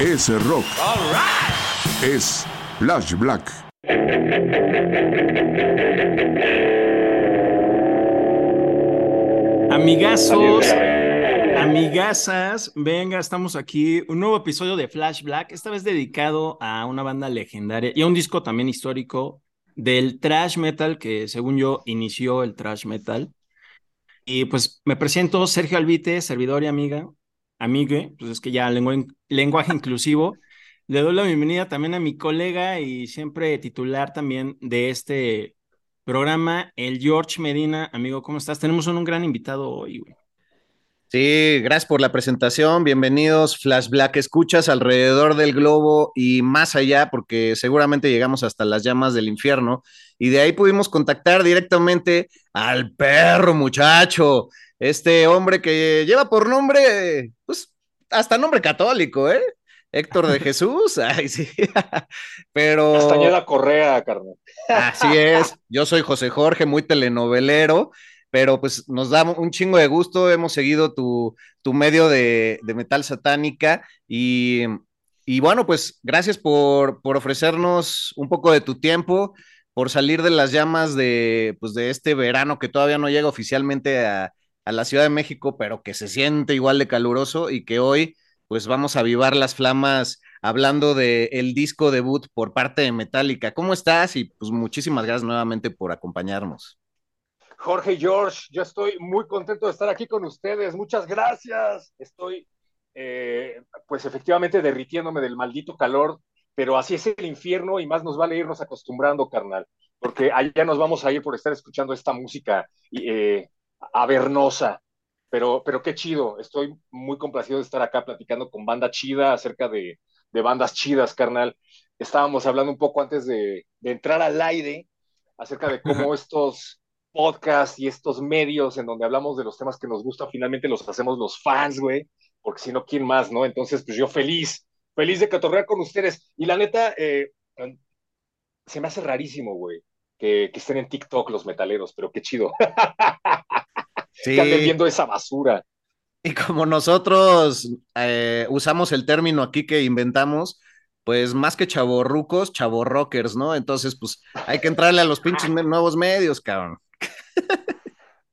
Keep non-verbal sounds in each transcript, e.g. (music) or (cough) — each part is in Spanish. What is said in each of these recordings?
Es rock. Es Flash Black. Amigazos, amigazas, venga, estamos aquí, un nuevo episodio de Flash Black, esta vez dedicado a una banda legendaria y a un disco también histórico del thrash metal que según yo inició el thrash metal. Y pues me presento Sergio Albite, servidor y amiga, amigue, pues es que ya lengua- lenguaje inclusivo. Le doy la bienvenida también a mi colega y siempre titular también de este programa, el George Medina. Amigo, ¿cómo estás? Tenemos un, un gran invitado hoy, güey. Sí, gracias por la presentación. Bienvenidos, Flash Black. Escuchas alrededor del globo y más allá, porque seguramente llegamos hasta las llamas del infierno. Y de ahí pudimos contactar directamente al perro, muchacho. Este hombre que lleva por nombre, pues, hasta nombre católico, ¿eh? Héctor de Jesús. (laughs) Ay, sí. (laughs) Pero. Castañeda Correa, carnal. Así es, yo soy José Jorge, muy telenovelero, pero pues nos da un chingo de gusto, hemos seguido tu, tu medio de, metal satánica y, y bueno, pues gracias por, por ofrecernos un poco de tu tiempo, por salir de las llamas de, pues, de este verano que todavía no llega oficialmente a, a la Ciudad de México, pero que se siente igual de caluroso y que hoy pues vamos a avivar las flamas hablando del el disco debut por parte de Metallica. ¿Cómo estás? Y pues muchísimas gracias nuevamente por acompañarnos. Jorge George, yo estoy muy contento de estar aquí con ustedes. Muchas gracias. Estoy, eh, pues efectivamente, derritiéndome del maldito calor, pero así es el infierno y más nos vale irnos acostumbrando, carnal, porque allá nos vamos a ir por estar escuchando esta música eh, avernosa. Pero, pero qué chido, estoy muy complacido de estar acá platicando con banda chida acerca de, de bandas chidas, carnal. Estábamos hablando un poco antes de, de entrar al aire acerca de cómo (laughs) estos podcasts y estos medios en donde hablamos de los temas que nos gustan, finalmente los hacemos los fans, güey, porque si no, ¿quién más, no? Entonces, pues yo feliz, feliz de catorrear con ustedes. Y la neta, eh, se me hace rarísimo, güey, que, que, estén en TikTok los metaleros, pero qué chido. (laughs) Sí. que anden viendo esa basura. Y como nosotros eh, usamos el término aquí que inventamos, pues más que chavorrucos, chavorrockers, ¿no? Entonces, pues hay que entrarle a los pinches nuevos medios, cabrón.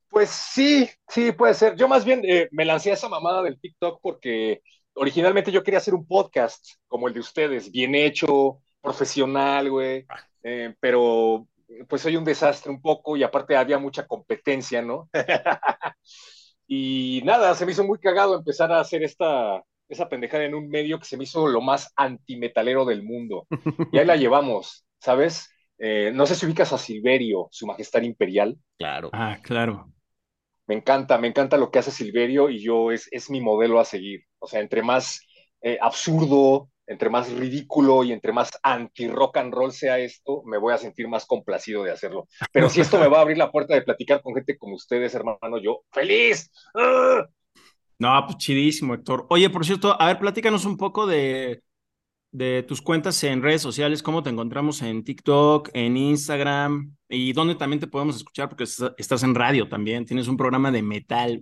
Pues sí, sí, puede ser. Yo más bien eh, me lancé a esa mamada del TikTok porque originalmente yo quería hacer un podcast como el de ustedes, bien hecho, profesional, güey, eh, pero pues soy un desastre un poco y aparte había mucha competencia, ¿no? (laughs) y nada, se me hizo muy cagado empezar a hacer esta, esa pendejada en un medio que se me hizo lo más antimetalero del mundo. Y ahí la (laughs) llevamos, ¿sabes? Eh, no sé si ubicas a Silverio, su majestad imperial. Claro. Ah, claro. Me encanta, me encanta lo que hace Silverio y yo es, es mi modelo a seguir. O sea, entre más eh, absurdo, entre más ridículo y entre más anti-rock and roll sea esto, me voy a sentir más complacido de hacerlo. Pero si esto me va a abrir la puerta de platicar con gente como ustedes, hermano, yo feliz. ¡Ah! No, pues chidísimo, Héctor. Oye, por cierto, a ver, platícanos un poco de, de tus cuentas en redes sociales, cómo te encontramos en TikTok, en Instagram y dónde también te podemos escuchar, porque estás en radio también, tienes un programa de metal.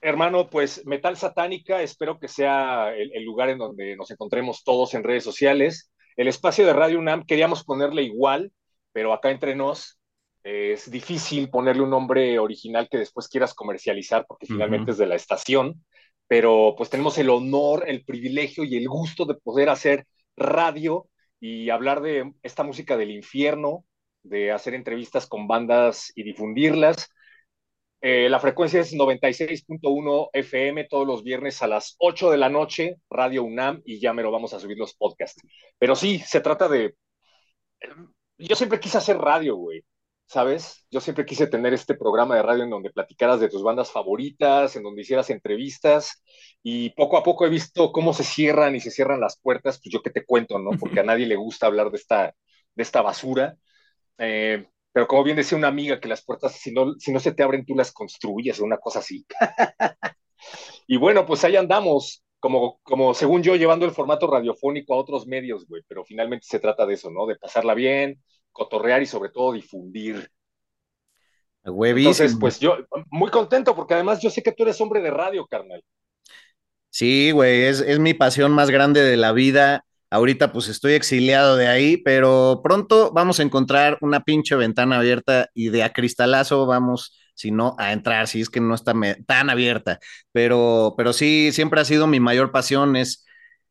Hermano, pues Metal Satánica, espero que sea el, el, lugar en donde nos encontremos todos en redes sociales. El espacio de Radio UNAM queríamos ponerle igual, pero acá entre nos, es difícil ponerle un nombre original que después quieras comercializar porque finalmente es de la estación, pero pues tenemos el honor, el privilegio y el gusto de poder hacer radio y hablar de esta música del infierno, de hacer entrevistas con bandas y difundirlas. Eh, la frecuencia es 96.1 FM todos los viernes a las 8 de la noche, Radio UNAM, y ya me lo vamos a subir los podcasts. Pero sí, se trata de... Yo siempre quise hacer radio, güey. ¿Sabes? Yo siempre quise tener este programa de radio en donde platicaras de tus bandas favoritas, en donde hicieras entrevistas, y poco a poco he visto cómo se cierran y se cierran las puertas, pues yo qué te cuento, ¿no? Porque a nadie le gusta hablar de esta, de esta basura. Eh, pero como bien decía una amiga, que las puertas, si no, si no se te abren, tú las construyes, una cosa así. (laughs) y bueno, pues ahí andamos, como, como según yo, llevando el formato radiofónico a otros medios, güey, pero finalmente se trata de eso, ¿no? De pasarla bien, cotorrear y sobre todo difundir. Entonces, pues yo muy contento porque además yo sé que tú eres hombre de radio, carnal. Sí, güey, es, es mi pasión más grande de la vida. Ahorita pues estoy exiliado de ahí, pero pronto vamos a encontrar una pinche ventana abierta y de a cristalazo vamos, si no, a entrar, si es que no está tan abierta. Pero, pero sí, siempre ha sido mi mayor pasión, es,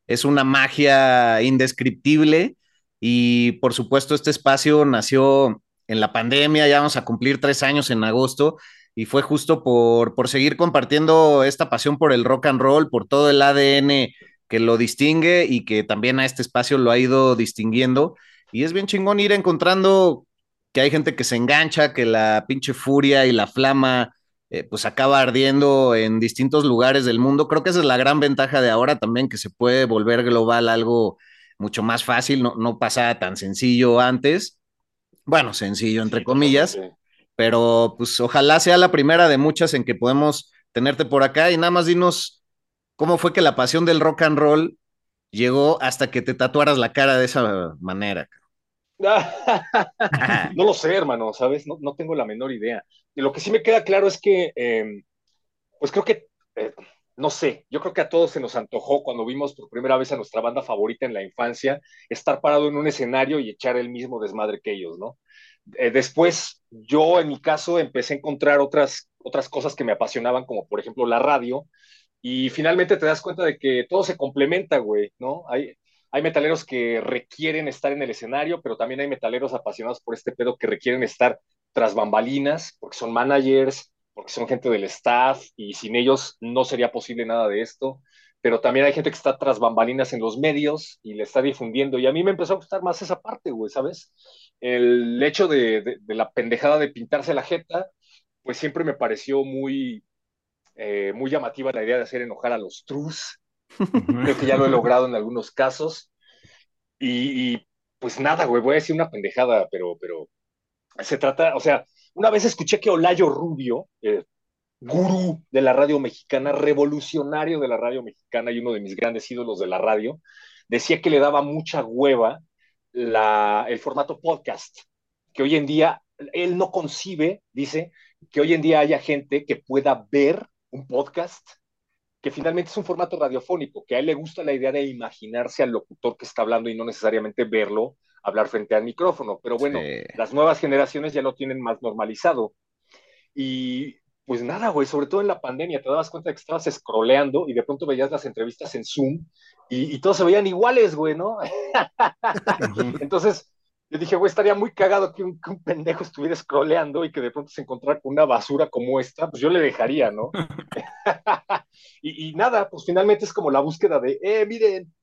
es una magia indescriptible y por supuesto, este espacio nació en la pandemia, ya vamos a cumplir tres años en agosto, y fue justo por, por seguir compartiendo esta pasión por el rock and roll, por todo el ADN que lo distingue y que también a este espacio lo ha ido distinguiendo. Y es bien chingón ir encontrando que hay gente que se engancha, que la pinche furia y la flama eh, pues acaba ardiendo en distintos lugares del mundo. Creo que esa es la gran ventaja de ahora también, que se puede volver global algo mucho más fácil, no, no pasaba tan sencillo antes. Bueno, sencillo entre comillas, pero pues ojalá sea la primera de muchas en que podemos tenerte por acá y nada más dinos cómo fue que la pasión del rock and roll llegó hasta que te tatuaras la cara de esa manera. (laughs) no lo sé, hermano, ¿sabes? No, no, tengo la menor idea. Y lo que sí me queda claro es que, em, pues creo que eh, no sé, yo creo que a todos se nos antojó cuando vimos por primera vez a nuestra banda favorita en la infancia estar parado en un escenario y echar el mismo desmadre que ellos, ¿no? Eh, después, yo en mi caso empecé a encontrar otras, otras cosas que me apasionaban, como por ejemplo la radio, y finalmente te das cuenta de que todo se complementa, güey, ¿no? Hay, hay metaleros que requieren estar en el escenario, pero también hay metaleros apasionados por este pedo que requieren estar tras bambalinas, porque son managers, porque son gente del staff y sin ellos no sería posible nada de esto. Pero también hay gente que está tras bambalinas en los medios y le está difundiendo. Y a mí me empezó a gustar más esa parte, güey, ¿sabes? El hecho de, la pendejada de pintarse la jeta, pues siempre me pareció muy, eh, muy llamativa la idea de hacer enojar a los trus. (laughs) Creo que ya lo he logrado en algunos casos. Y, pues nada, güey, voy a decir una pendejada, pero, pero se trata, o sea, una vez escuché que Olayo Rubio, eh, gurú de la radio mexicana, revolucionario de la radio mexicana y uno de mis grandes ídolos de la radio, decía que le daba mucha hueva el formato podcast, que hoy en día él no concibe, dice, que hoy en día haya gente que pueda ver un podcast, que finalmente es un formato radiofónico, que a él le gusta la idea de imaginarse al locutor que está hablando y no necesariamente verlo hablar frente al micrófono, pero bueno, las nuevas generaciones ya lo tienen más normalizado. Y pues nada, güey, sobre todo en la pandemia, te dabas cuenta de que estabas scrolleando y de pronto veías las entrevistas en Zoom y, todos se veían iguales, güey, ¿no? (laughs) Entonces, yo dije, güey, estaría muy cagado que un, pendejo estuviera scrolleando y que de pronto se encontrara con una basura como esta, pues yo le dejaría, ¿no? (laughs) (laughs) y, y, nada, pues finalmente es como la búsqueda de, eh, miren,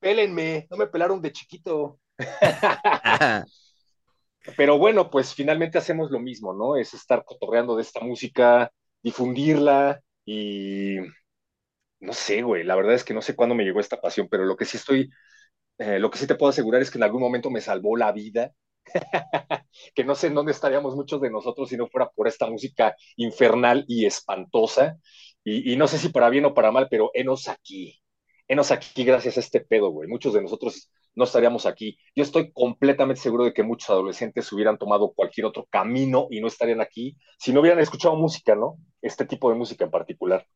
pélenme, no me pelaron de chiquito. (laughs) Pero bueno, pues finalmente hacemos lo mismo, ¿no? Es estar cotorreando de esta música, difundirla y no sé, güey, la verdad es que no sé cuándo me llegó esta pasión, pero lo que sí estoy, eh, lo que sí te puedo asegurar es que en algún momento me salvó la vida, (laughs) que no sé en dónde estaríamos muchos de nosotros si no fuera por esta música infernal y espantosa, y, y no sé si para bien o para mal, pero enos aquí enos aquí gracias a este pedo, güey. Muchos de nosotros no estaríamos aquí. Yo estoy completamente seguro de que muchos adolescentes hubieran tomado cualquier otro camino y no estarían aquí si no hubieran escuchado música, ¿no? Este tipo de música en particular.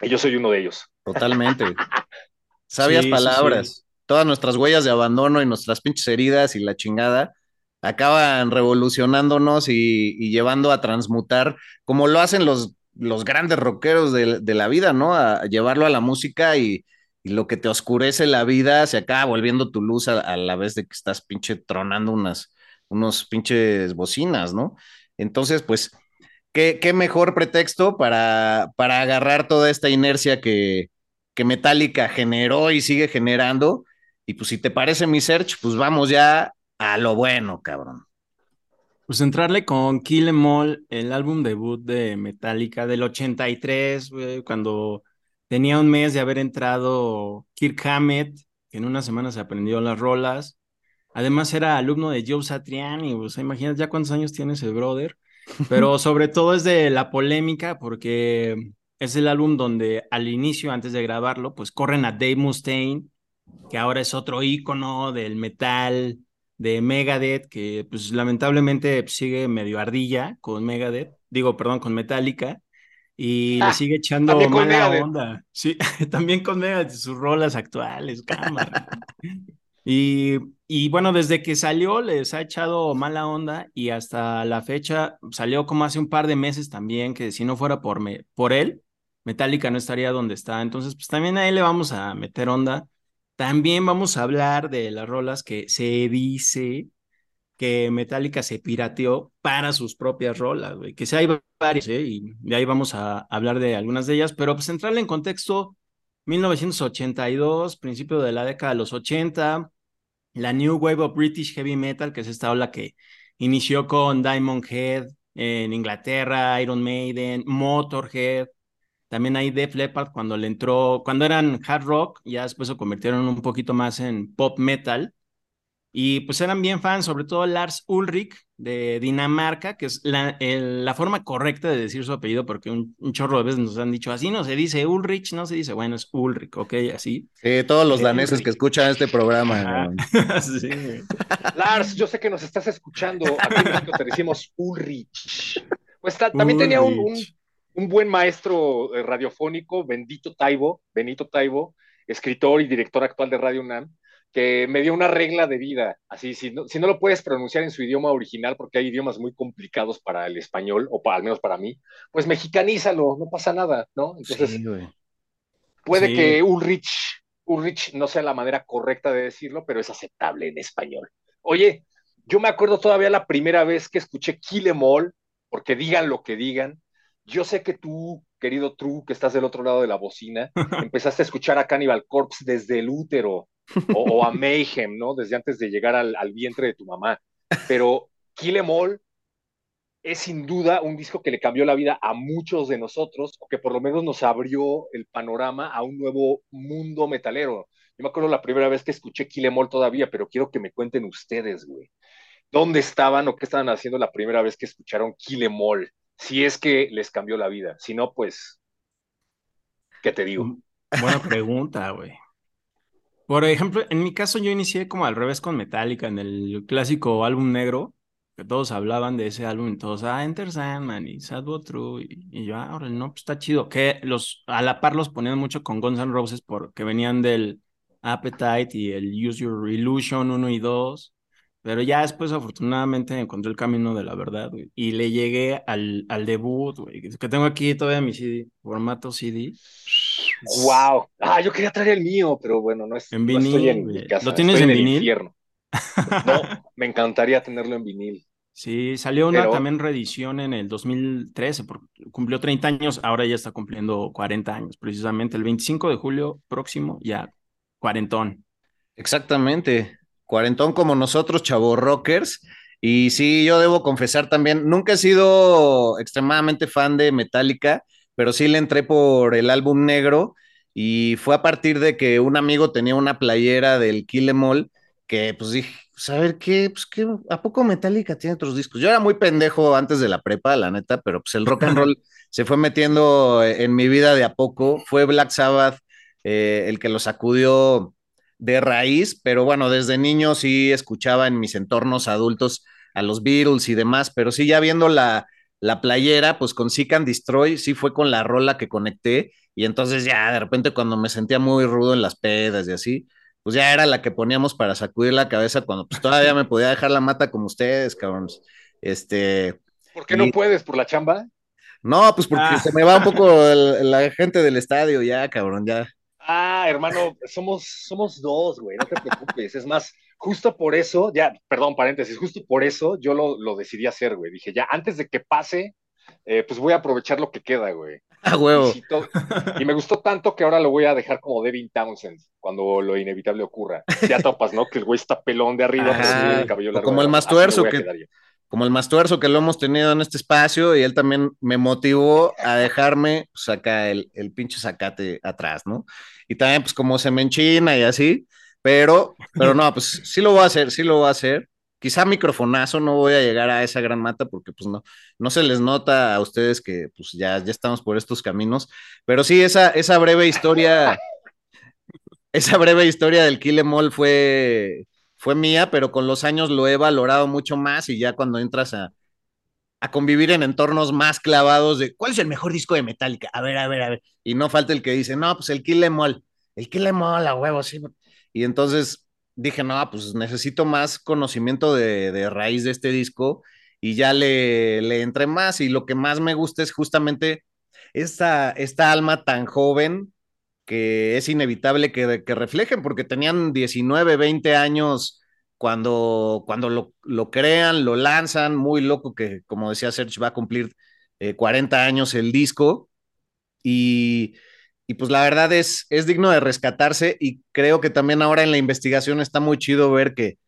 Y yo soy uno de ellos. Totalmente. (laughs) Sabias palabras. Todas nuestras huellas de abandono y nuestras pinches heridas y la chingada acaban revolucionándonos y, llevando a transmutar, como lo hacen los, los grandes rockeros de, la vida, ¿no? A, llevarlo a la música y, lo que te oscurece la vida se acaba volviendo tu luz a, la vez de que estás pinche tronando unas, unos pinches bocinas, ¿no? Entonces, pues, ¿qué, qué mejor pretexto para, para agarrar toda esta inercia que, que Metallica generó y sigue generando? Y pues si te parece mi search, pues vamos ya a lo bueno, cabrón. Pues entrarle con Kill Em All, el álbum debut de Metallica del 83, cuando tenía un mes de haber entrado Kirk Hammett, que en una semana se aprendió las rolas. Además era alumno de Joe Satriani, o sea, imaginas ya cuántos años tiene ese brother. Pero (laughs) sobre todo es de la polémica porque es el álbum donde al inicio, antes de grabarlo, pues corren a Dave Mustaine, que ahora es otro ícono del metal, de Megadeth, que pues lamentablemente sigue medio ardilla con Megadeth, digo, perdón, con Metallica, y le ah, sigue echando mala onda. Sí, (laughs) también con Megadeth, sus rolas actuales, cámara. (laughs) y, y bueno, desde que salió les ha echado mala onda y hasta la fecha salió como hace un par de meses también, que si no fuera por, me, por él, Metallica no estaría donde está. Entonces, pues también a él le vamos a meter onda. También vamos a hablar de las rolas que se dice que Metallica se pirateó para sus propias rolas, güey. Que sí hay varias, ¿eh? Y de ahí vamos a hablar de algunas de ellas, pero pues entrarle en contexto, 1982, principio de la década de los 80, la New Wave of British Heavy Metal, que es esta ola que inició con Diamond Head en Inglaterra, Iron Maiden, Motorhead, también hay Def Leppard cuando le entró, cuando eran hard rock, ya después se convirtieron un poquito más en pop metal. Y pues eran bien fans, sobre todo Lars Ulrich de Dinamarca, que es la, la forma correcta de decir su apellido, porque un, chorro de veces nos han dicho así, no se dice Ulrich, no se dice, bueno, es Ulrich, ok, así. Sí, todos los daneses que escuchan este programa. (laughs) sí. Lars, yo sé que nos estás escuchando, aquí en México te decimos Ulrich. Pues también tenía un un buen maestro eh, radiofónico, Bendito Taibo, Benito Taibo, escritor y director actual de Radio UNAM, que me dio una regla de vida, así, si no, si no lo puedes pronunciar en su idioma original, porque hay idiomas muy complicados para el español, o para, al menos para mí, pues mexicanízalo, no pasa nada, ¿no? Entonces, puede que Ulrich, Ulrich no sea la manera correcta de decirlo, pero es aceptable en español. Oye, yo me acuerdo todavía la primera vez que escuché Kilemol, porque digan lo que digan, yo sé que tú, querido True, que estás del otro lado de la bocina, (laughs) empezaste a escuchar a Cannibal Corpse desde el útero o, a Mayhem, ¿no? Desde antes de llegar al, vientre de tu mamá. Pero Kill Em All es sin duda un disco que le cambió la vida a muchos de nosotros, o que por lo menos nos abrió el panorama a un nuevo mundo metalero. Yo me acuerdo la primera vez que escuché Kill Em All todavía, pero quiero que me cuenten ustedes, güey. ¿Dónde estaban o qué estaban haciendo la primera vez que escucharon Kill Em All? Si es que les cambió la vida. Si no, pues, ¿qué te digo? Mm, buena pregunta, güey. Por ejemplo, en mi caso yo inicié como al revés con Metallica, en el clásico álbum negro, que todos hablaban de ese álbum, y todos, ah, Enter Sandman y Sad True, y, yo, ah, no, pues está chido, que los, a la par los ponían mucho con Guns N' Roses porque venían del Appetite y el Use Your Illusion 1 y 2, pero ya después, afortunadamente, encontré el camino de la verdad, güey. Y le llegué al, al debut, güey. Que tengo aquí todavía mi CD, formato CD. ¡Wow! Ah, yo quería traer el mío, pero bueno, no es. En vinil. en mi casa, ¿Lo tienes en, vinil? Infierno. No, me encantaría tenerlo en vinil. Sí, salió una también reedición en el 2013, porque cumplió 30 años, ahora ya está cumpliendo 40 años, precisamente el 25 de julio próximo, ya cuarentón. Exactamente cuarentón como nosotros, chavo rockers. Y sí, yo debo confesar también, nunca he sido extremadamente fan de Metallica, pero sí le entré por el álbum negro y fue a partir de que un amigo tenía una playera del Kill Em All que pues dije, pues a ver qué, pues qué, ¿a poco Metallica tiene otros discos? Yo era muy pendejo antes de la prepa, la neta, pero pues el rock and roll (laughs) se fue metiendo en mi vida de a poco. Fue Black Sabbath eh, el que lo sacudió de raíz, pero bueno, desde niño sí escuchaba en mis entornos adultos a los Beatles y demás, pero sí ya viendo la, la playera, pues con Seek and Destroy, sí fue con la rola que conecté, y entonces ya de repente cuando me sentía muy rudo en las pedas y así, pues ya era la que poníamos para sacudir la cabeza cuando pues todavía me podía dejar la mata como ustedes, cabrones. Este. ¿Por qué no puedes? ¿Por la chamba? No, pues porque Ah. se me va un poco el- la gente del estadio, ya, cabrón, ya. Ah, hermano, somos, somos dos, güey, no te preocupes. Es más, justo por eso, ya, perdón, paréntesis, justo por eso yo lo, lo decidí hacer, güey. Dije, ya, antes de que pase, eh, pues voy a aprovechar lo que queda, güey. A huevo. Y, me gustó tanto que ahora lo voy a dejar como Devin Townsend cuando lo inevitable ocurra. Ya topas, ¿no? Que el güey está pelón de arriba, pero Ajá. tiene el cabello largo. como el más tuerzo que-. Como el más tuerzo que lo hemos tenido en este espacio y él también me motivó a dejarme, pues acá el, el pinche zacate atrás, ¿no? Y también, pues como se me enchina y así, pero, pero no, pues sí lo voy a hacer, sí lo voy a hacer. Quizá microfonazo, no voy a llegar a esa gran mata porque pues no, no se les nota a ustedes que pues ya, ya estamos por estos caminos, pero sí, esa, esa breve historia, esa breve historia del Kill Em All fue, fue mía, pero con los años lo he valorado mucho más y ya cuando entras a, a convivir en entornos más clavados de ¿cuál es el mejor disco de Metallica? A ver, a ver, a ver. Y no falta el que dice, no, pues el Kill Em All, el Kill Em All, a huevo, sí. Y entonces dije, no, pues necesito más conocimiento de, de raíz de este disco y ya le, le entré más y lo que más me gusta es justamente esta, esta alma tan joven que es inevitable que, reflejen porque tenían 19, 20 años cuando, cuando lo, lo, crean, lo lanzan, muy loco que, como decía Serge, va a cumplir eh, 40 años el disco. Y, y, pues la verdad es, es digno de rescatarse y creo que también ahora en la investigación está muy chido ver que,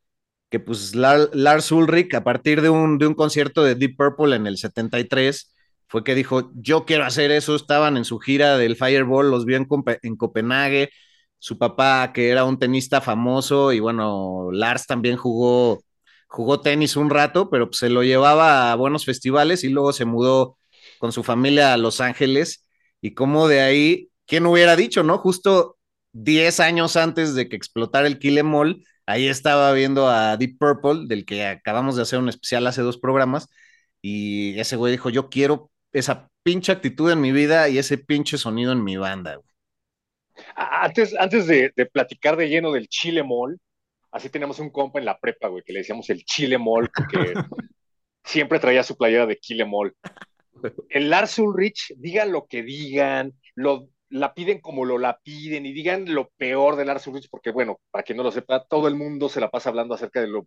que pues Lars, Lars Ulrich, a partir de un, de un concierto de Deep Purple en el 73, fue que dijo, yo quiero hacer eso, estaban en su gira del Fireball, los vio en, en Copenhague, su papá que era un tenista famoso y bueno, Lars también jugó, jugó tenis un rato, pero se lo llevaba a buenos festivales y luego se mudó con su familia a Los Ángeles y como de ahí, ¿quién hubiera dicho, no? Justo 10 años antes de que explotara el Kill Em All, ahí estaba viendo a Deep Purple, del que acabamos de hacer un especial hace dos programas, y ese güey dijo, yo quiero esa pinche actitud en mi vida y ese pinche sonido en mi banda. Güey. Antes, antes de, de, platicar de lleno del Chile Mall, así teníamos un compa en la prepa, güey, que le decíamos el Chile Mall, porque (laughs) siempre traía su playera de Chile Mall. El Lars Ulrich, digan lo que digan, lo, la piden como lo la piden y digan lo peor de Lars Ulrich, porque bueno, para quien no lo sepa, todo el mundo se la pasa hablando acerca de lo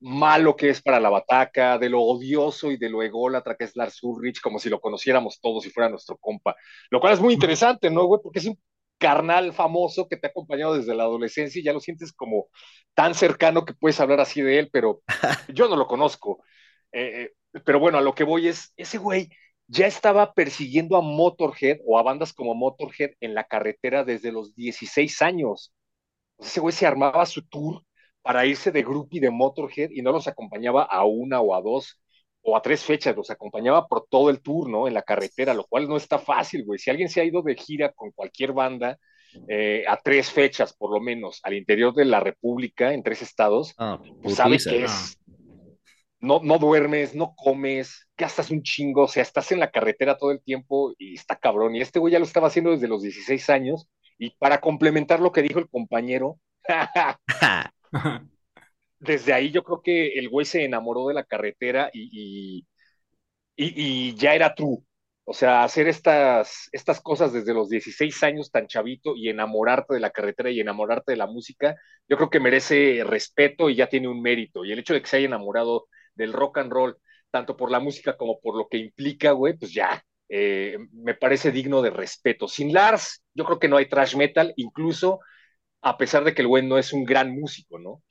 malo que es para la bataca, de lo odioso y de lo ególatra que es Lars Ulrich, como si lo conociéramos todos y fuera nuestro compa. Lo cual es muy interesante, ¿no, güey? Porque es un carnal famoso que te ha acompañado desde la adolescencia y ya lo sientes como tan cercano que puedes hablar así de él, pero (laughs) yo no lo conozco. Eh, pero bueno, a lo que voy es, ese güey ya estaba persiguiendo a Motorhead o a bandas como Motorhead en la carretera desde los 16 años. Ese güey se armaba su tour para irse de groupie de Motorhead y no los acompañaba a una o a dos o a tres fechas, los acompañaba por todo el tour, ¿no? En la carretera, lo cual no está fácil, güey. Si alguien se ha ido de gira con cualquier banda eh, a tres fechas, por lo menos, al interior de la República, en tres estados, Ah, pues sabes que es. No, no duermes, no comes, gastas un chingo, o sea, estás en la carretera todo el tiempo y está cabrón. Y este güey ya lo estaba haciendo desde los 16 años. Y para complementar lo que dijo el compañero, (laughs) (laughs) (laughs) desde ahí yo creo que el güey se enamoró de la carretera y, y, ya era true. O sea, hacer estas, estas cosas desde los 16 años tan chavito y enamorarte de la carretera y enamorarte de la música, yo creo que merece respeto y ya tiene un mérito. Y el hecho de que se haya enamorado del rock and roll, tanto por la música como por lo que implica, güey, pues ya, eh, me parece digno de respeto. Sin Lars, yo creo que no hay trash metal, incluso a pesar de que el güey no es un gran músico, ¿no?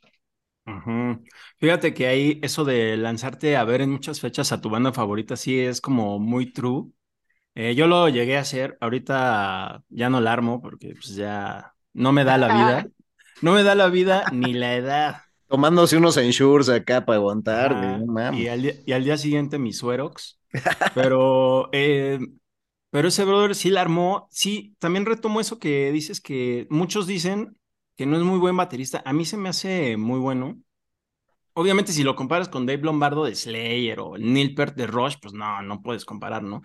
Uh -huh. Fíjate que ahí eso de lanzarte a ver en muchas fechas a tu banda favorita sí es como muy true. Eh, yo lo llegué a hacer, ahorita ya no la armo porque pues ya no me da la vida. (laughs) No me da la vida ni la edad. Tomándose unos ensures acá para aguantar, Ah, güey, y, al día, y, al día, siguiente mi suerox. Pero, eh, pero ese brother sí la armó. Sí, también retomo eso que dices que muchos dicen que no es muy buen baterista. A mí se me hace muy bueno. Obviamente, si lo comparas con Dave Lombardo de Slayer o Neil Peart de Rush, pues no, no puedes comparar, ¿no?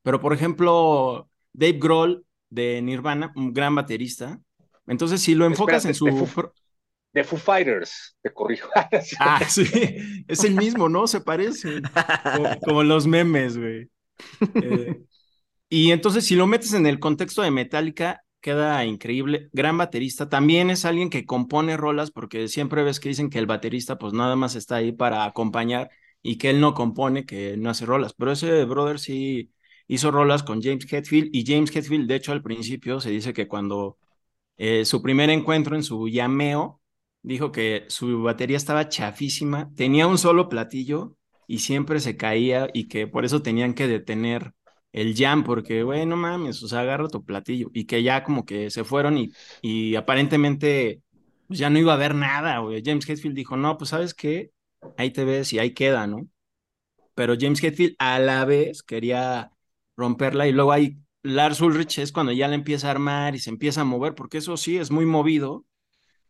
Pero, por ejemplo, Dave Grohl de Nirvana, un gran baterista, Entonces, si lo enfocas en su... De Foo, Fighters, te corrijo. (laughs) ah, sí, es el mismo, ¿no? Se parece. Como, los memes, güey. Eh, y entonces, si lo metes en el contexto de Metallica, queda increíble. Gran baterista. También es alguien que compone rolas, porque siempre ves que dicen que el baterista, pues nada más está ahí para acompañar y que él no compone, que no hace rolas. Pero ese brother sí hizo rolas con James Hetfield y James Hetfield, de hecho, al principio se dice que cuando eh, su primer encuentro en su llameo, dijo que su batería estaba chafísima, tenía un solo platillo y siempre se caía y que por eso tenían que detener el jam, porque, güey, no mames, o sea, agarra tu platillo y que ya como que se fueron y, y aparentemente pues, ya no iba a haber nada, güey. James Hetfield dijo, no, pues sabes qué, ahí te ves y ahí queda, ¿no? Pero James Hetfield a la vez quería romperla y luego hay Lars Ulrich es cuando ya le empieza a armar y se empieza a mover, porque eso sí es muy movido.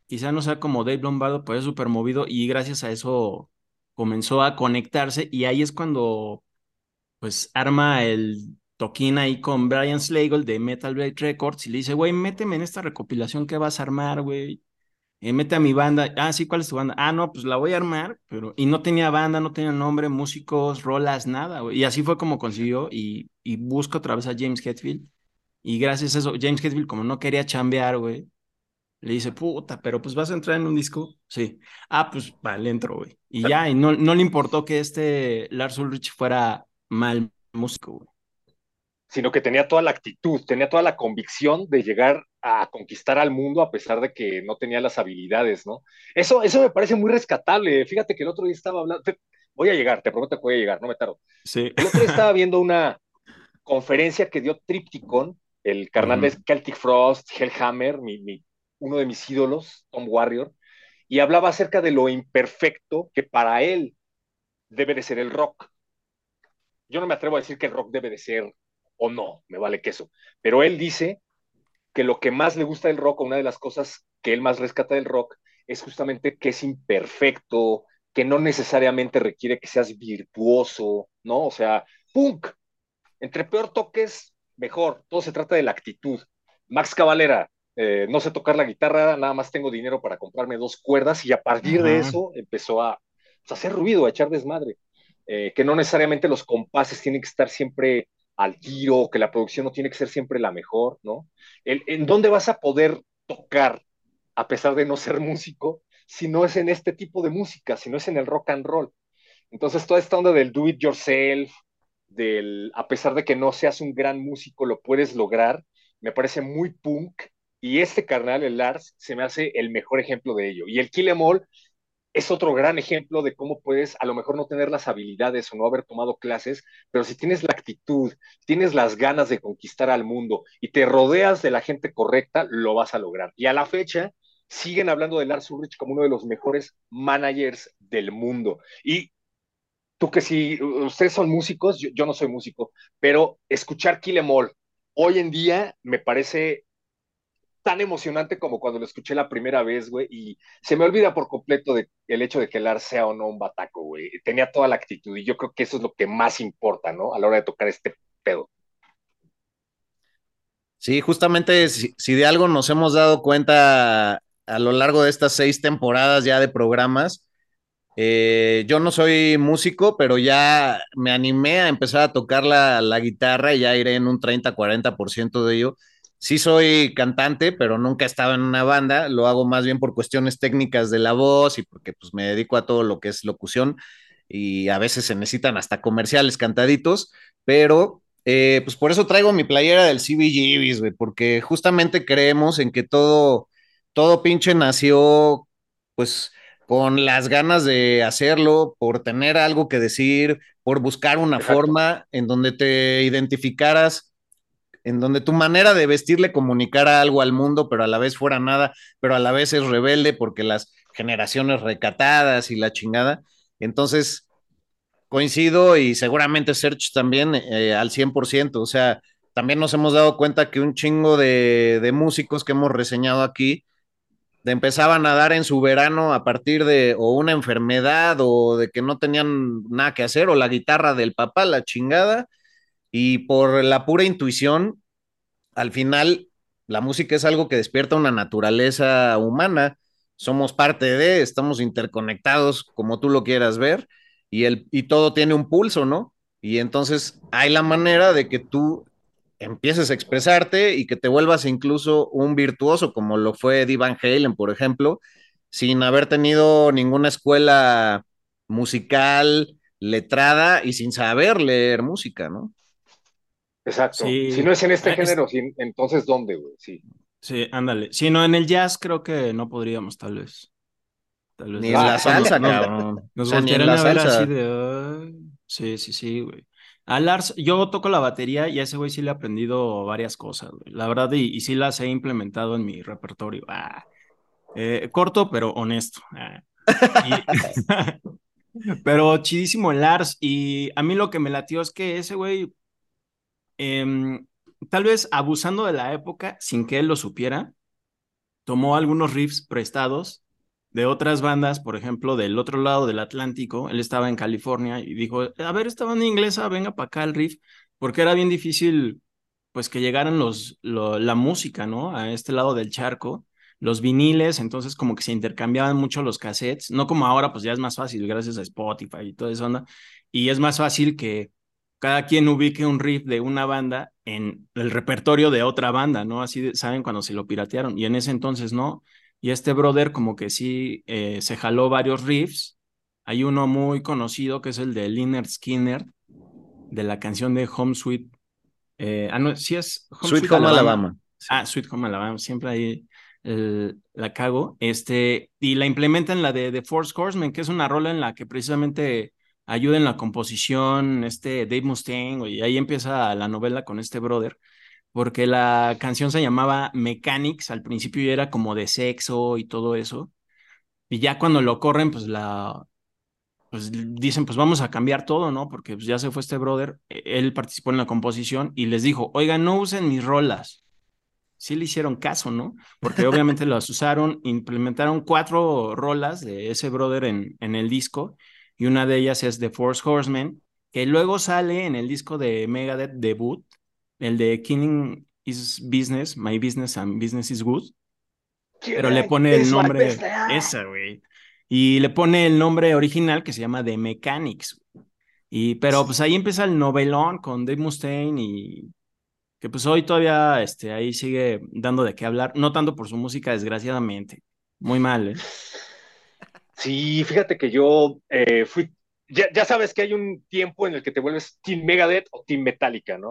Quizá no sea como Dave Lombardo, pero es súper movido y gracias a eso comenzó a conectarse y ahí es cuando pues arma el toquín ahí con Brian Slagle de Metal Blade Records y le dice, güey, méteme en esta recopilación que vas a armar, güey. Eh, mete a mi banda. Ah, sí, ¿cuál es tu banda? Ah, no, pues la voy a armar, pero. Y no tenía banda, no tenía nombre, músicos, rolas, nada, güey. Y así fue como consiguió y, y busca otra vez a James Hetfield. Y gracias a eso, James Hetfield, como no quería chambear, güey, le dice, puta, pero pues vas a entrar en un disco. Sí. Ah, pues vale, entro, güey. Y ya, y no, no le importó que este Lars Ulrich fuera mal músico, güey sino que tenía toda la actitud, tenía toda la convicción de llegar a conquistar al mundo a pesar de que no tenía las habilidades, ¿no? Eso, eso me parece muy rescatable. Fíjate que el otro día estaba hablando, voy a llegar, te prometo que voy a llegar, no me tardo. Sí. El otro día estaba (laughs) viendo una conferencia que dio Tripticon, el carnal de Celtic Frost, Hellhammer, mi, uno de mis ídolos, Tom Warrior, y hablaba acerca de lo imperfecto que para él debe de ser el rock. Yo no me atrevo a decir que el rock debe de ser o no, me vale queso. Pero él dice que lo que más le gusta del rock, una de las cosas que él más rescata del rock, es justamente que es imperfecto, que no necesariamente requiere que seas virtuoso, ¿no? O sea, punk. Entre peor toques, mejor. Todo se trata de la actitud. Max Cavalera, eh, no sé tocar la guitarra, nada más tengo dinero para comprarme dos cuerdas y a partir de eso empezó a, pues, hacer ruido, a echar desmadre. Eh, que no necesariamente los compases tienen que estar siempre al tiro, que la producción no tiene que ser siempre la mejor, ¿no? ¿En dónde vas a poder tocar, a pesar de no ser músico, si no es en este tipo de música, si no es en el rock and roll? Entonces, toda esta onda del do it yourself, del a pesar de que no seas un gran músico, lo puedes lograr, me parece muy punk. Y este carnal, el Lars, se me hace el mejor ejemplo de ello. Y el Kill Em es otro gran ejemplo de cómo puedes a lo mejor no tener las habilidades o no haber tomado clases, pero si tienes la actitud, tienes las ganas de conquistar al mundo y te rodeas de la gente correcta, lo vas a lograr. Y a la fecha siguen hablando de Lars Ulrich como uno de los mejores managers del mundo. Y tú que si ustedes son músicos, yo, no soy músico, pero escuchar Kill Em All hoy en día me parece tan emocionante como cuando lo escuché la primera vez, güey, y se me olvida por completo de, el hecho de que el sea o no un bataco, güey. Tenía toda la actitud y yo creo que eso es lo que más importa, ¿no? A la hora de tocar este pedo. Sí, justamente si, de algo nos hemos dado cuenta a lo largo de estas seis temporadas ya de programas, eh, yo no soy músico, pero ya me animé a empezar a tocar la, la guitarra y ya iré en un 30-40% de ello sí soy cantante, pero nunca he estado en una banda, lo hago más bien por cuestiones técnicas de la voz y porque pues me dedico a todo lo que es locución y a veces se necesitan hasta comerciales cantaditos, pero eh, pues por eso traigo mi playera del CBGBs, güey, porque justamente creemos en que todo, todo pinche nació pues con las ganas de hacerlo, por tener algo que decir, por buscar una forma en donde te identificaras en donde tu manera de vestir le comunicara algo al mundo, pero a la vez fuera nada, pero a la vez es rebelde porque las generaciones recatadas y la chingada. Entonces, coincido y seguramente Search también eh, al 100%, o sea, también nos hemos dado cuenta que un chingo de, de músicos que hemos reseñado aquí, empezaban a dar en su verano a partir de o una enfermedad o de que no tenían nada que hacer o la guitarra del papá, la chingada, y por la pura intuición, al final la música es algo que despierta una naturaleza humana, somos parte de, estamos interconectados como tú lo quieras ver, y, el, y todo tiene un pulso, ¿no? Y entonces hay la manera de que tú empieces a expresarte y que te vuelvas incluso un virtuoso, como lo fue Eddie Van Halen, por ejemplo, sin haber tenido ninguna escuela musical, letrada y sin saber leer música, ¿no? Exacto. Si no es en este ah, género, entonces ¿dónde, güey? Sí. Sí, ándale. Si no, en el jazz creo que no podríamos, tal vez. Ni en la salsa, cabrón. Nos a ver así de. Sí, sí, sí, güey. A Lars, yo toco la batería y a ese güey sí le he aprendido varias cosas, güey. La verdad, y, sí las he implementado en mi repertorio. Ah, eh, corto, pero honesto. Ah. (laughs) pero chidísimo Lars. Y a mí lo que me latió es que ese güey Em, tal vez abusando de la época sin que él lo supiera, tomó algunos riffs prestados de otras bandas, por ejemplo, del otro lado del Atlántico. Él estaba en California y dijo, a ver, esta banda inglesa, venga para acá el riff, porque era bien difícil, pues, que llegaran los, la música, ¿no? A este lado del charco, los viniles, entonces como que se intercambiaban mucho los cassettes, no como ahora, pues ya es más fácil gracias a Spotify y toda esa onda, y es más fácil que cada quien ubique un riff de una banda en el repertorio de otra banda, ¿no? Así saben cuando se lo piratearon. Y en ese entonces no. Y este brother como que sí eh, se jaló varios riffs. Hay uno muy conocido que es el de Leonard Skinner, de la canción de Home Sweet. Eh, ah, no, sí es Sweet, Home Alabama. Ah, Sweet Home Alabama. Siempre ahí la cago. Este, y la implementan la de The Force Horseman, que es una rola en la que precisamente ayuda en la composición, este Dave Mustaine, y ahí empieza la novela con este brother, porque la canción se llamaba Mechanics, al principio era como de sexo y todo eso, y ya cuando lo corren, pues la, pues dicen, pues vamos a cambiar todo, ¿no? Porque pues, ya se fue este brother, e, él participó en la composición y les dijo, oigan, no usen mis rolas. Sí le hicieron caso, ¿no? Porque obviamente (laughs) las usaron, implementaron cuatro rolas de ese brother en, en el disco y una de ellas es The Force Horsemen, que luego sale en el disco de Megadeth debut, el de Killing is Business, My Business and Business is Good, pero le pone el nombre, esa, güey, y le pone el nombre original que se llama The Mechanics, y, pero pues ahí empieza el novelón con Dave Mustaine y que pues hoy todavía este, ahí sigue dando de qué hablar, no tanto por su música, desgraciadamente, muy mal, ¿eh? Sí, fíjate que yo eh, fui, ya, sabes que hay un tiempo en el que te vuelves Team Megadeth o Team Metallica, ¿no?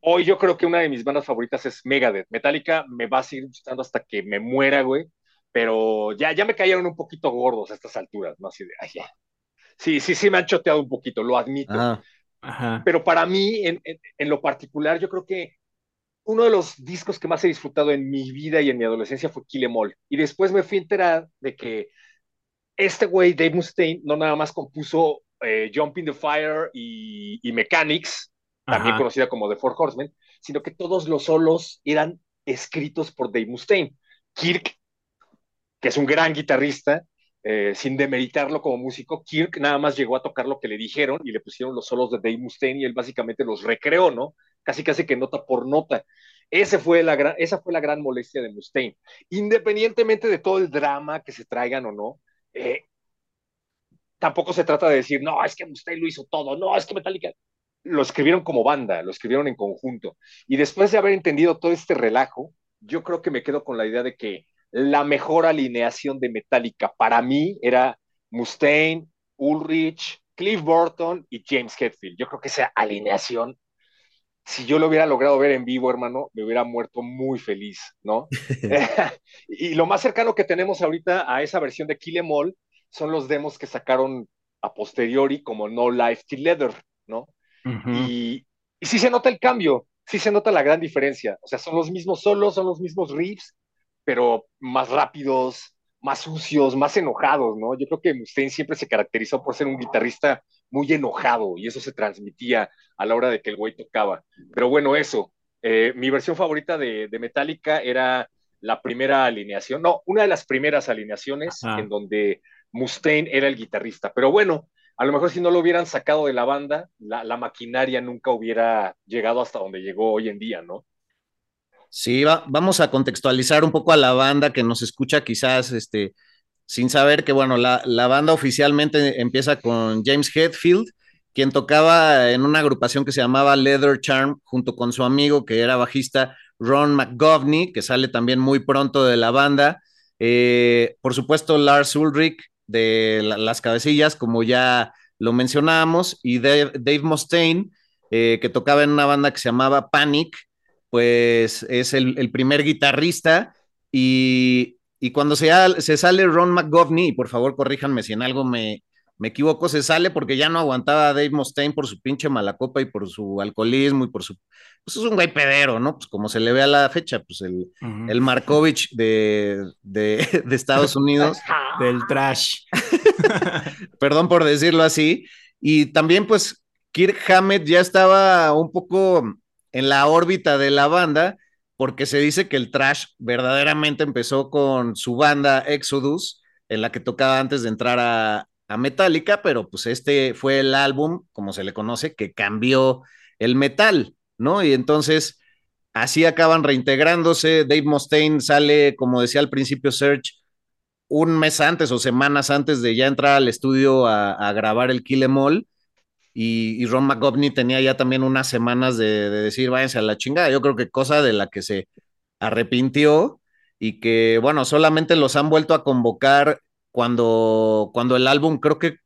Hoy, yo creo que una de mis bandas favoritas es Megadeth. Metallica me va a seguir gustando hasta que me muera, güey, pero ya, ya me cayeron un poquito gordos a estas alturas, ¿no? Así de, ay, ya. Sí, sí, sí me han choteado un poquito, lo admito. Pero para mí, en, en lo particular, yo creo que uno de los discos que más he disfrutado en mi vida y en mi adolescencia fue Kill Em All. Y después me fui a enterar de que este güey, Dave Mustaine, no nada más compuso eh, Jump in the Fire y, Mechanics, también conocida como The Four Horsemen, sino que todos los solos eran escritos por Dave Mustaine. Kirk, que es un gran guitarrista, eh, sin demeritarlo como músico, Kirk nada más llegó a tocar lo que le dijeron y le pusieron los solos de Dave Mustaine y él básicamente los recreó, ¿no? Casi casi que nota por nota. Ese fue la gran, esa fue la gran molestia de Mustaine. Independientemente de todo el drama que se traigan o no, eh, tampoco se trata de decir, no, es que Mustaine lo hizo todo, no, es que Metallica. Lo escribieron como banda, lo escribieron en conjunto. Y después de haber entendido todo este relajo, yo creo que me quedo con la idea de que la mejor alineación de Metallica para mí era Mustaine, Ulrich, Cliff Burton y James Hetfield. Yo creo que esa alineación, si yo lo hubiera logrado ver en vivo, hermano, me hubiera muerto muy feliz, ¿no? (laughs) (laughs) y lo más cercano que tenemos ahorita a esa versión de Kill Em All son los demos que sacaron a posteriori como No Life Till Leather, ¿no? y, y sí se nota el cambio, sí se nota la gran diferencia. O sea, son los mismos solos, son los mismos riffs, pero más rápidos, más sucios, más enojados, ¿no? Yo creo que Mustaine siempre se caracterizó por ser un guitarrista muy enojado y eso se transmitía a la hora de que el güey tocaba. Pero bueno, eso. Eh, mi versión favorita de, Metallica era la primera alineación, no, una de las primeras alineaciones en donde Mustaine era el guitarrista. Pero bueno, a lo mejor si no lo hubieran sacado de la banda, la, la maquinaria nunca hubiera llegado hasta donde llegó hoy en día, ¿no? Sí, vamos a contextualizar un poco a la banda que nos escucha quizás este, sin saber que, bueno, la, la banda oficialmente empieza con James Hetfield, quien tocaba en una agrupación que se llamaba Leather Charm, junto con su amigo que era bajista Ron McGovney, que sale también muy pronto de la banda. Eh, por supuesto, Lars Ulrich de las cabecillas, como ya lo mencionábamos, y Dave, Mustaine, eh, que tocaba en una banda que se llamaba Panic, pues es el, primer guitarrista y, cuando se, se, sale Ron McGovney, y por favor corríjanme si en algo me, me equivoco, se sale porque ya no aguantaba a Dave Mustaine por su pinche mala copa y por su alcoholismo y por su... Pues es un güey pedero, ¿no? Pues como se le ve a la fecha, pues el, el Markovich de, de, (laughs) de Estados Unidos. (laughs) Del trash. (laughs) Perdón por decirlo así. Y también pues Kirk Hammett ya estaba un poco en la órbita de la banda porque se dice que el trash verdaderamente empezó con su banda Exodus, en la que tocaba antes de entrar a, a Metallica, pero pues este fue el álbum, como se le conoce, que cambió el metal, ¿no? Y entonces así acaban reintegrándose. Dave Mustaine sale, como decía al principio Serge, un mes antes o semanas antes de ya entrar al estudio a, grabar el Kill Em All. Y, Ron McGovney tenía ya también unas semanas de, de, decir, váyanse a la chingada. Yo creo que cosa de la que se arrepintió y que, bueno, solamente los han vuelto a convocar cuando, cuando el álbum creo que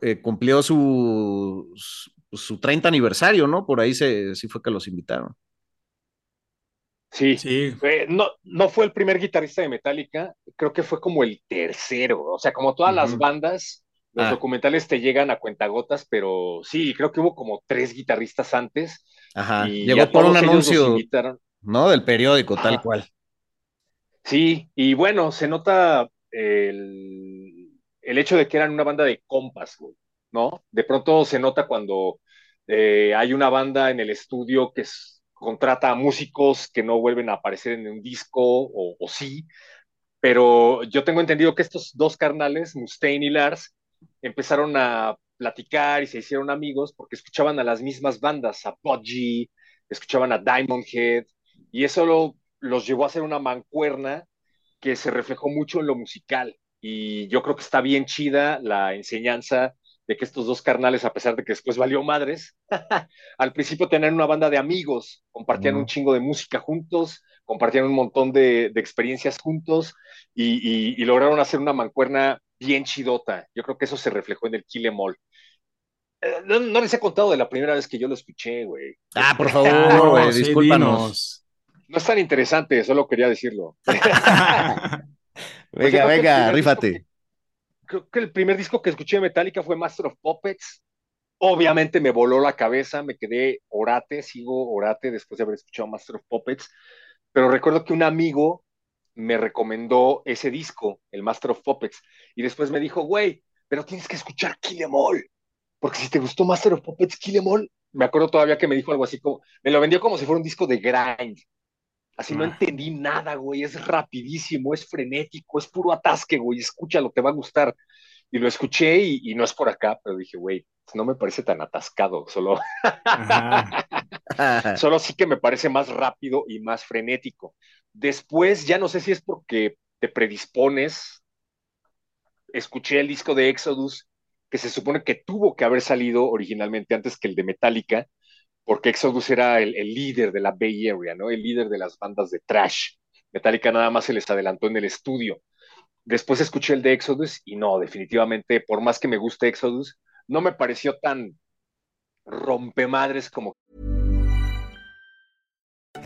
eh, cumplió su, su, 30 aniversario, ¿no? Por ahí se, sí fue que los invitaron. Sí, sí. no, no fue el primer guitarrista de Metallica, creo que fue como el tercero. O sea, como todas las bandas, los ah. documentales te llegan a cuentagotas, pero sí, creo que hubo como tres guitarristas antes. Ajá, y llegó por un anuncio, ¿no? Del periódico, tal cual. Sí, y bueno, se nota el, hecho de que eran una banda de compas, ¿no? De pronto se nota cuando eh, hay una banda en el estudio que contrata a músicos que no vuelven a aparecer en un disco, o, sí, pero yo tengo entendido que estos dos carnales, Mustaine y Lars, empezaron a platicar y se hicieron amigos porque escuchaban a las mismas bandas, a Pudgy, escuchaban a Diamond Head, y eso los llevó a hacer una mancuerna que se reflejó mucho en lo musical. Y yo creo que está bien chida la enseñanza de que estos dos carnales, a pesar de que después valió madres, (laughs) al principio tenían una banda de amigos, compartían un chingo de música juntos, compartían un montón de, experiencias juntos y, lograron hacer una mancuerna bien chidota. Yo creo que eso se reflejó en el Kill Em All. Eh, no, les he contado de la primera vez que yo lo escuché, güey. Ah, por (laughs) favor, güey, discúlpanos. No es tan interesante, solo quería decirlo. (laughs) venga, venga, rífate. Creo que el primer disco que escuché de Metallica fue Master of Puppets. Obviamente me voló la cabeza, me quedé orate, sigo orate después de haber escuchado Master of Puppets. Pero recuerdo que un amigo me recomendó ese disco, el Master of Puppets, y después me dijo, güey, pero tienes que escuchar Kill Em All, porque si te gustó Master of Puppets, Kill Em All, me acuerdo todavía que me dijo algo así como, me lo vendió como si fuera un disco de grind, Así no entendí nada, güey. Es rapidísimo, es frenético, es puro atasque, güey. Escúchalo, te va a gustar. Y lo escuché y, no es por acá, pero dije, güey, no me parece tan atascado, solo. (laughs) solo sí que me parece más rápido y más frenético. Después, ya no sé si es porque te predispones. Escuché el disco de Exodus, que se supone que tuvo que haber salido originalmente antes que el de Metallica porque Exodus era el, líder de la Bay Area, ¿no? El líder de las bandas de trash. Metallica nada más se les adelantó en el estudio. Después escuché el de Exodus y no, definitivamente, por más que me guste Exodus, no me pareció tan rompemadres como.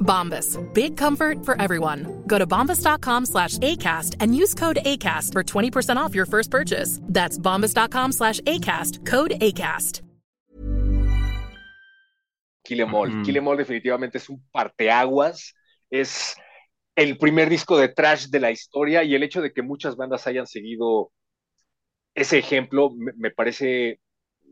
Bombas. Big comfort for everyone. Go to bombas.com slash ACAST and use code ACAST for 20% off your first purchase. That's bombas.com slash ACAST. Code ACAST. Kill Em All. Kill Em All definitivamente es un parteaguas. Es el primer disco de trash de la historia y el hecho de que muchas bandas hayan seguido ese ejemplo me, me parece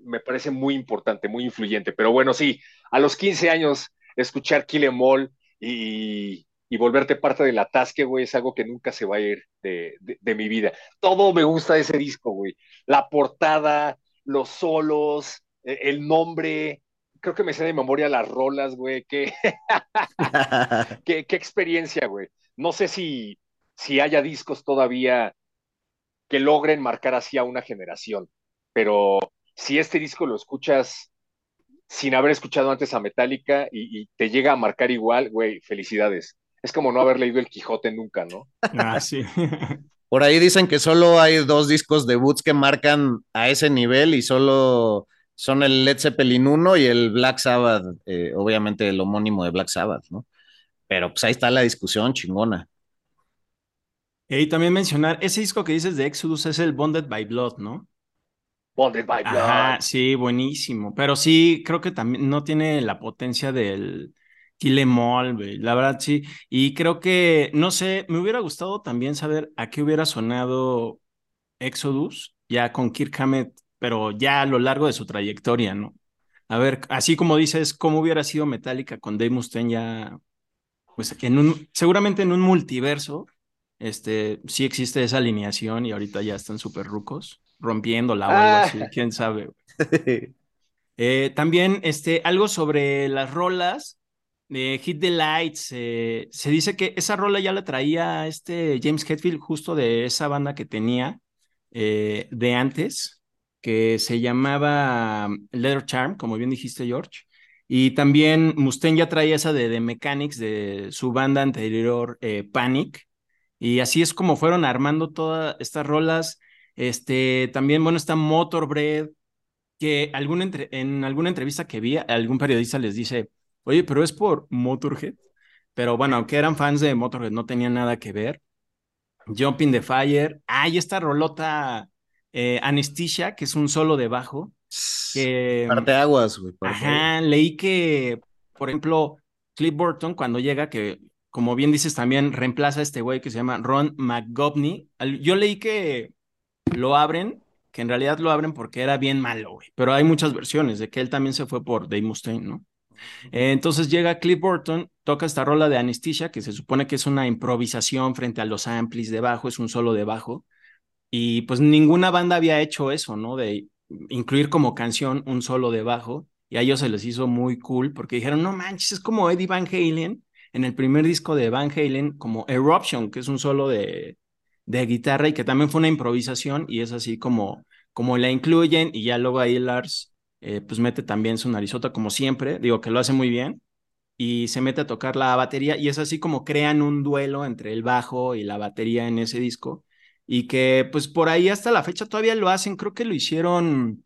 me parece muy importante, muy influyente. Pero bueno, sí, a los 15 años escuchar Kill Em All y, volverte parte del atasque, güey, es algo que nunca se va a ir de, mi vida. Todo me gusta de ese disco, güey. La portada, los solos, el nombre. Creo que me sé de memoria las rolas, güey. (laughs) Qué, experiencia, güey. No sé si, si haya discos todavía que logren marcar así a una generación, pero si este disco lo escuchas sin haber escuchado antes a Metallica y, y te llega a marcar igual, güey, felicidades. Es como no haber leído el Quijote nunca, ¿no? Ah, sí. (laughs) Por ahí dicen que solo hay dos discos de Boots que marcan a ese nivel y solo son el Led Zeppelin 1 y el Black Sabbath, eh, obviamente el homónimo de Black Sabbath, ¿no? Pero pues ahí está la discusión chingona. Y también mencionar, ese disco que dices de Exodus es el Bonded by Blood, ¿no? Bonded by Blood. Ajá, sí, buenísimo. Pero sí, creo que también no tiene la potencia del Kill Em All, güey. La verdad, sí. Y creo que, no sé, me hubiera gustado también saber a qué hubiera sonado Exodus, ya con Kirk Hammett, pero ya a lo largo de su trayectoria, ¿no? A ver, así como dices, ¿cómo hubiera sido Metallica con Dave Mustaine ya, pues en un, seguramente en un multiverso, este, sí existe esa alineación y ahorita ya están súper rucos rompiéndola o algo ah. así, quién sabe. (laughs) eh, también este, algo sobre las rolas de Hit the Lights. Eh, se dice que esa rola ya la traía este James Hetfield justo de esa banda que tenía eh, de antes, que se llamaba Leather Charm, como bien dijiste, George. Y también Mustaine ya traía esa de The Mechanics de su banda anterior, eh, Panic. Y así es como fueron armando todas estas rolas este, también, bueno, está Motorbread, que algún entre, en alguna entrevista que vi, algún periodista les dice, oye, pero es por Motorhead. Pero bueno, aunque eran fans de Motorhead, no tenían nada que ver. Jumping the Fire. Ah, y esta rolota eh, Anesthesia, que es un solo de bajo. Que, Parte aguas, güey. Ajá, leí que, por ejemplo, Cliff Burton, cuando llega, que como bien dices, también reemplaza a este güey que se llama Ron McGovney. Yo leí que lo abren, que en realidad lo abren porque era bien malo, güey. Pero hay muchas versiones de que él también se fue por Dave Mustaine, ¿no? entonces llega Cliff Burton, toca esta rola de Anesthesia, que se supone que es una improvisación frente a los amplis de bajo, es un solo de bajo. Y pues ninguna banda había hecho eso, ¿no? De incluir como canción un solo de bajo. Y a ellos se les hizo muy cool porque dijeron, no manches, es como Eddie Van Halen en el primer disco de Van Halen, como Eruption, que es un solo de, de guitarra y que también fue una improvisación y es así como, como la incluyen y ya luego ahí Lars eh, pues mete también su narizota como siempre, digo que lo hace muy bien y se mete a tocar la batería y es así como crean un duelo entre el bajo y la batería en ese disco y que pues por ahí hasta la fecha todavía lo hacen, creo que lo hicieron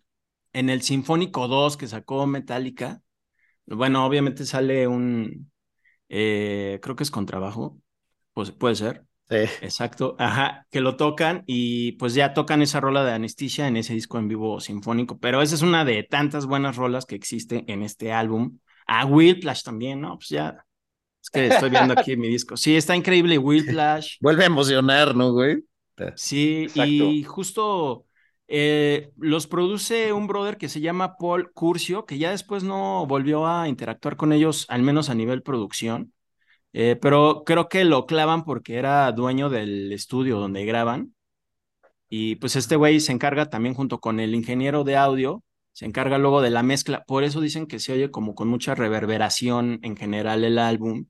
en el Sinfónico 2 que sacó Metallica. Bueno, obviamente sale un, eh, creo que es con trabajo, pues puede ser. Sí. Exacto, ajá, que lo tocan y pues ya tocan esa rola de Anestesia en ese disco en vivo sinfónico, pero esa es una de tantas buenas rolas que existe en este álbum. Ah, Whiplash también, ¿no? Pues ya, es que estoy viendo (laughs) aquí mi disco. Sí, está increíble Whiplash. Vuelve a emocionar, ¿no, güey? Sí, y justo eh, los produce un brother que se llama Paul Curcio, que ya después no volvió a interactuar con ellos, al menos a nivel producción. Eh, pero creo que lo clavan porque era dueño del estudio donde graban. Y pues este güey se encarga también junto con el ingeniero de audio, se encarga luego de la mezcla. Por eso dicen que se oye como con mucha reverberación en general el álbum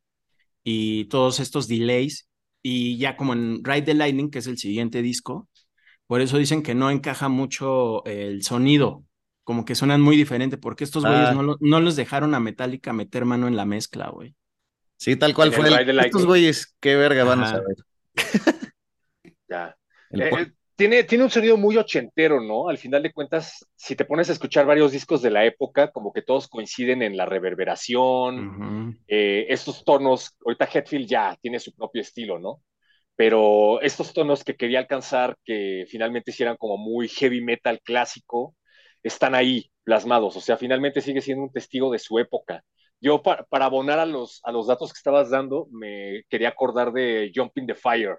y todos estos delays. Y ya como en Ride the Lightning, que es el siguiente disco, por eso dicen que no encaja mucho el sonido, como que suenan muy diferente, porque estos güeyes Ah. no, no los dejaron a Metallica meter mano en la mezcla, güey. Sí, tal cual En fue. el estos güeyes, qué verga van a saber. (laughs) Ya. El Eh, eh, tiene, tiene un sonido muy ochentero, ¿no? Al final de cuentas, si te pones a escuchar varios discos de la época, como que todos coinciden en la reverberación, eh, estos tonos, ahorita Hetfield ya tiene su propio estilo, ¿no? Pero estos tonos que quería alcanzar, que finalmente hicieran como muy heavy metal clásico, están ahí plasmados, o sea, finalmente sigue siendo un testigo de su época. Yo, pa- para abonar a los, a los datos que estabas dando, me quería acordar de Jumping the Fire,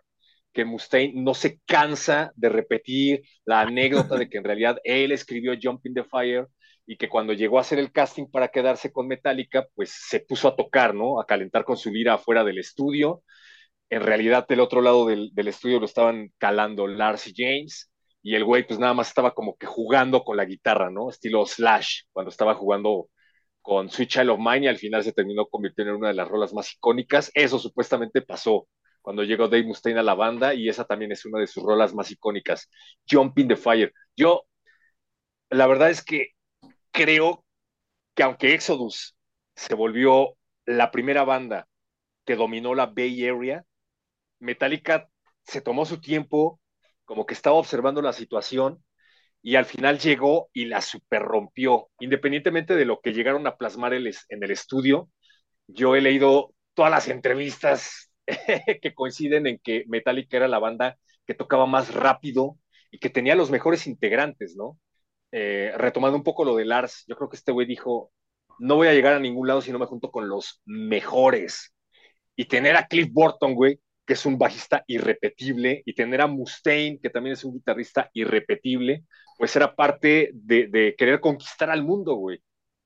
que Mustaine no se cansa de repetir la anécdota de que en realidad él escribió Jumping the Fire y que cuando llegó a hacer el casting para quedarse con Metallica, pues se puso a tocar, ¿no? A calentar con su lira afuera del estudio. En realidad, del otro lado del, del estudio lo estaban calando Lars y James y el güey pues nada más estaba como que jugando con la guitarra, ¿no? Estilo Slash, cuando estaba jugando con Sweet Child of Mine y al final se terminó convirtiendo en una de las rolas más icónicas. Eso supuestamente pasó cuando llegó Dave Mustaine a la banda y esa también es una de sus rolas más icónicas, Jumping the Fire. Yo, la verdad es que creo que aunque Exodus se volvió la primera banda que dominó la Bay Area, Metallica se tomó su tiempo, como que estaba observando la situación y al final llegó y la super rompió, independientemente de lo que llegaron a plasmar en el estudio. Yo he leído todas las entrevistas (laughs) que coinciden en que Metallica era la banda que tocaba más rápido y que tenía los mejores integrantes, ¿no? Eh, retomando un poco lo de Lars, yo creo que este güey dijo, no voy a llegar a ningún lado si no me junto con los mejores. Y tener a Cliff Burton, güey, que es un bajista irrepetible, y tener a Mustaine, que también es un guitarrista irrepetible, pues era parte de, querer conquistar al mundo, güey.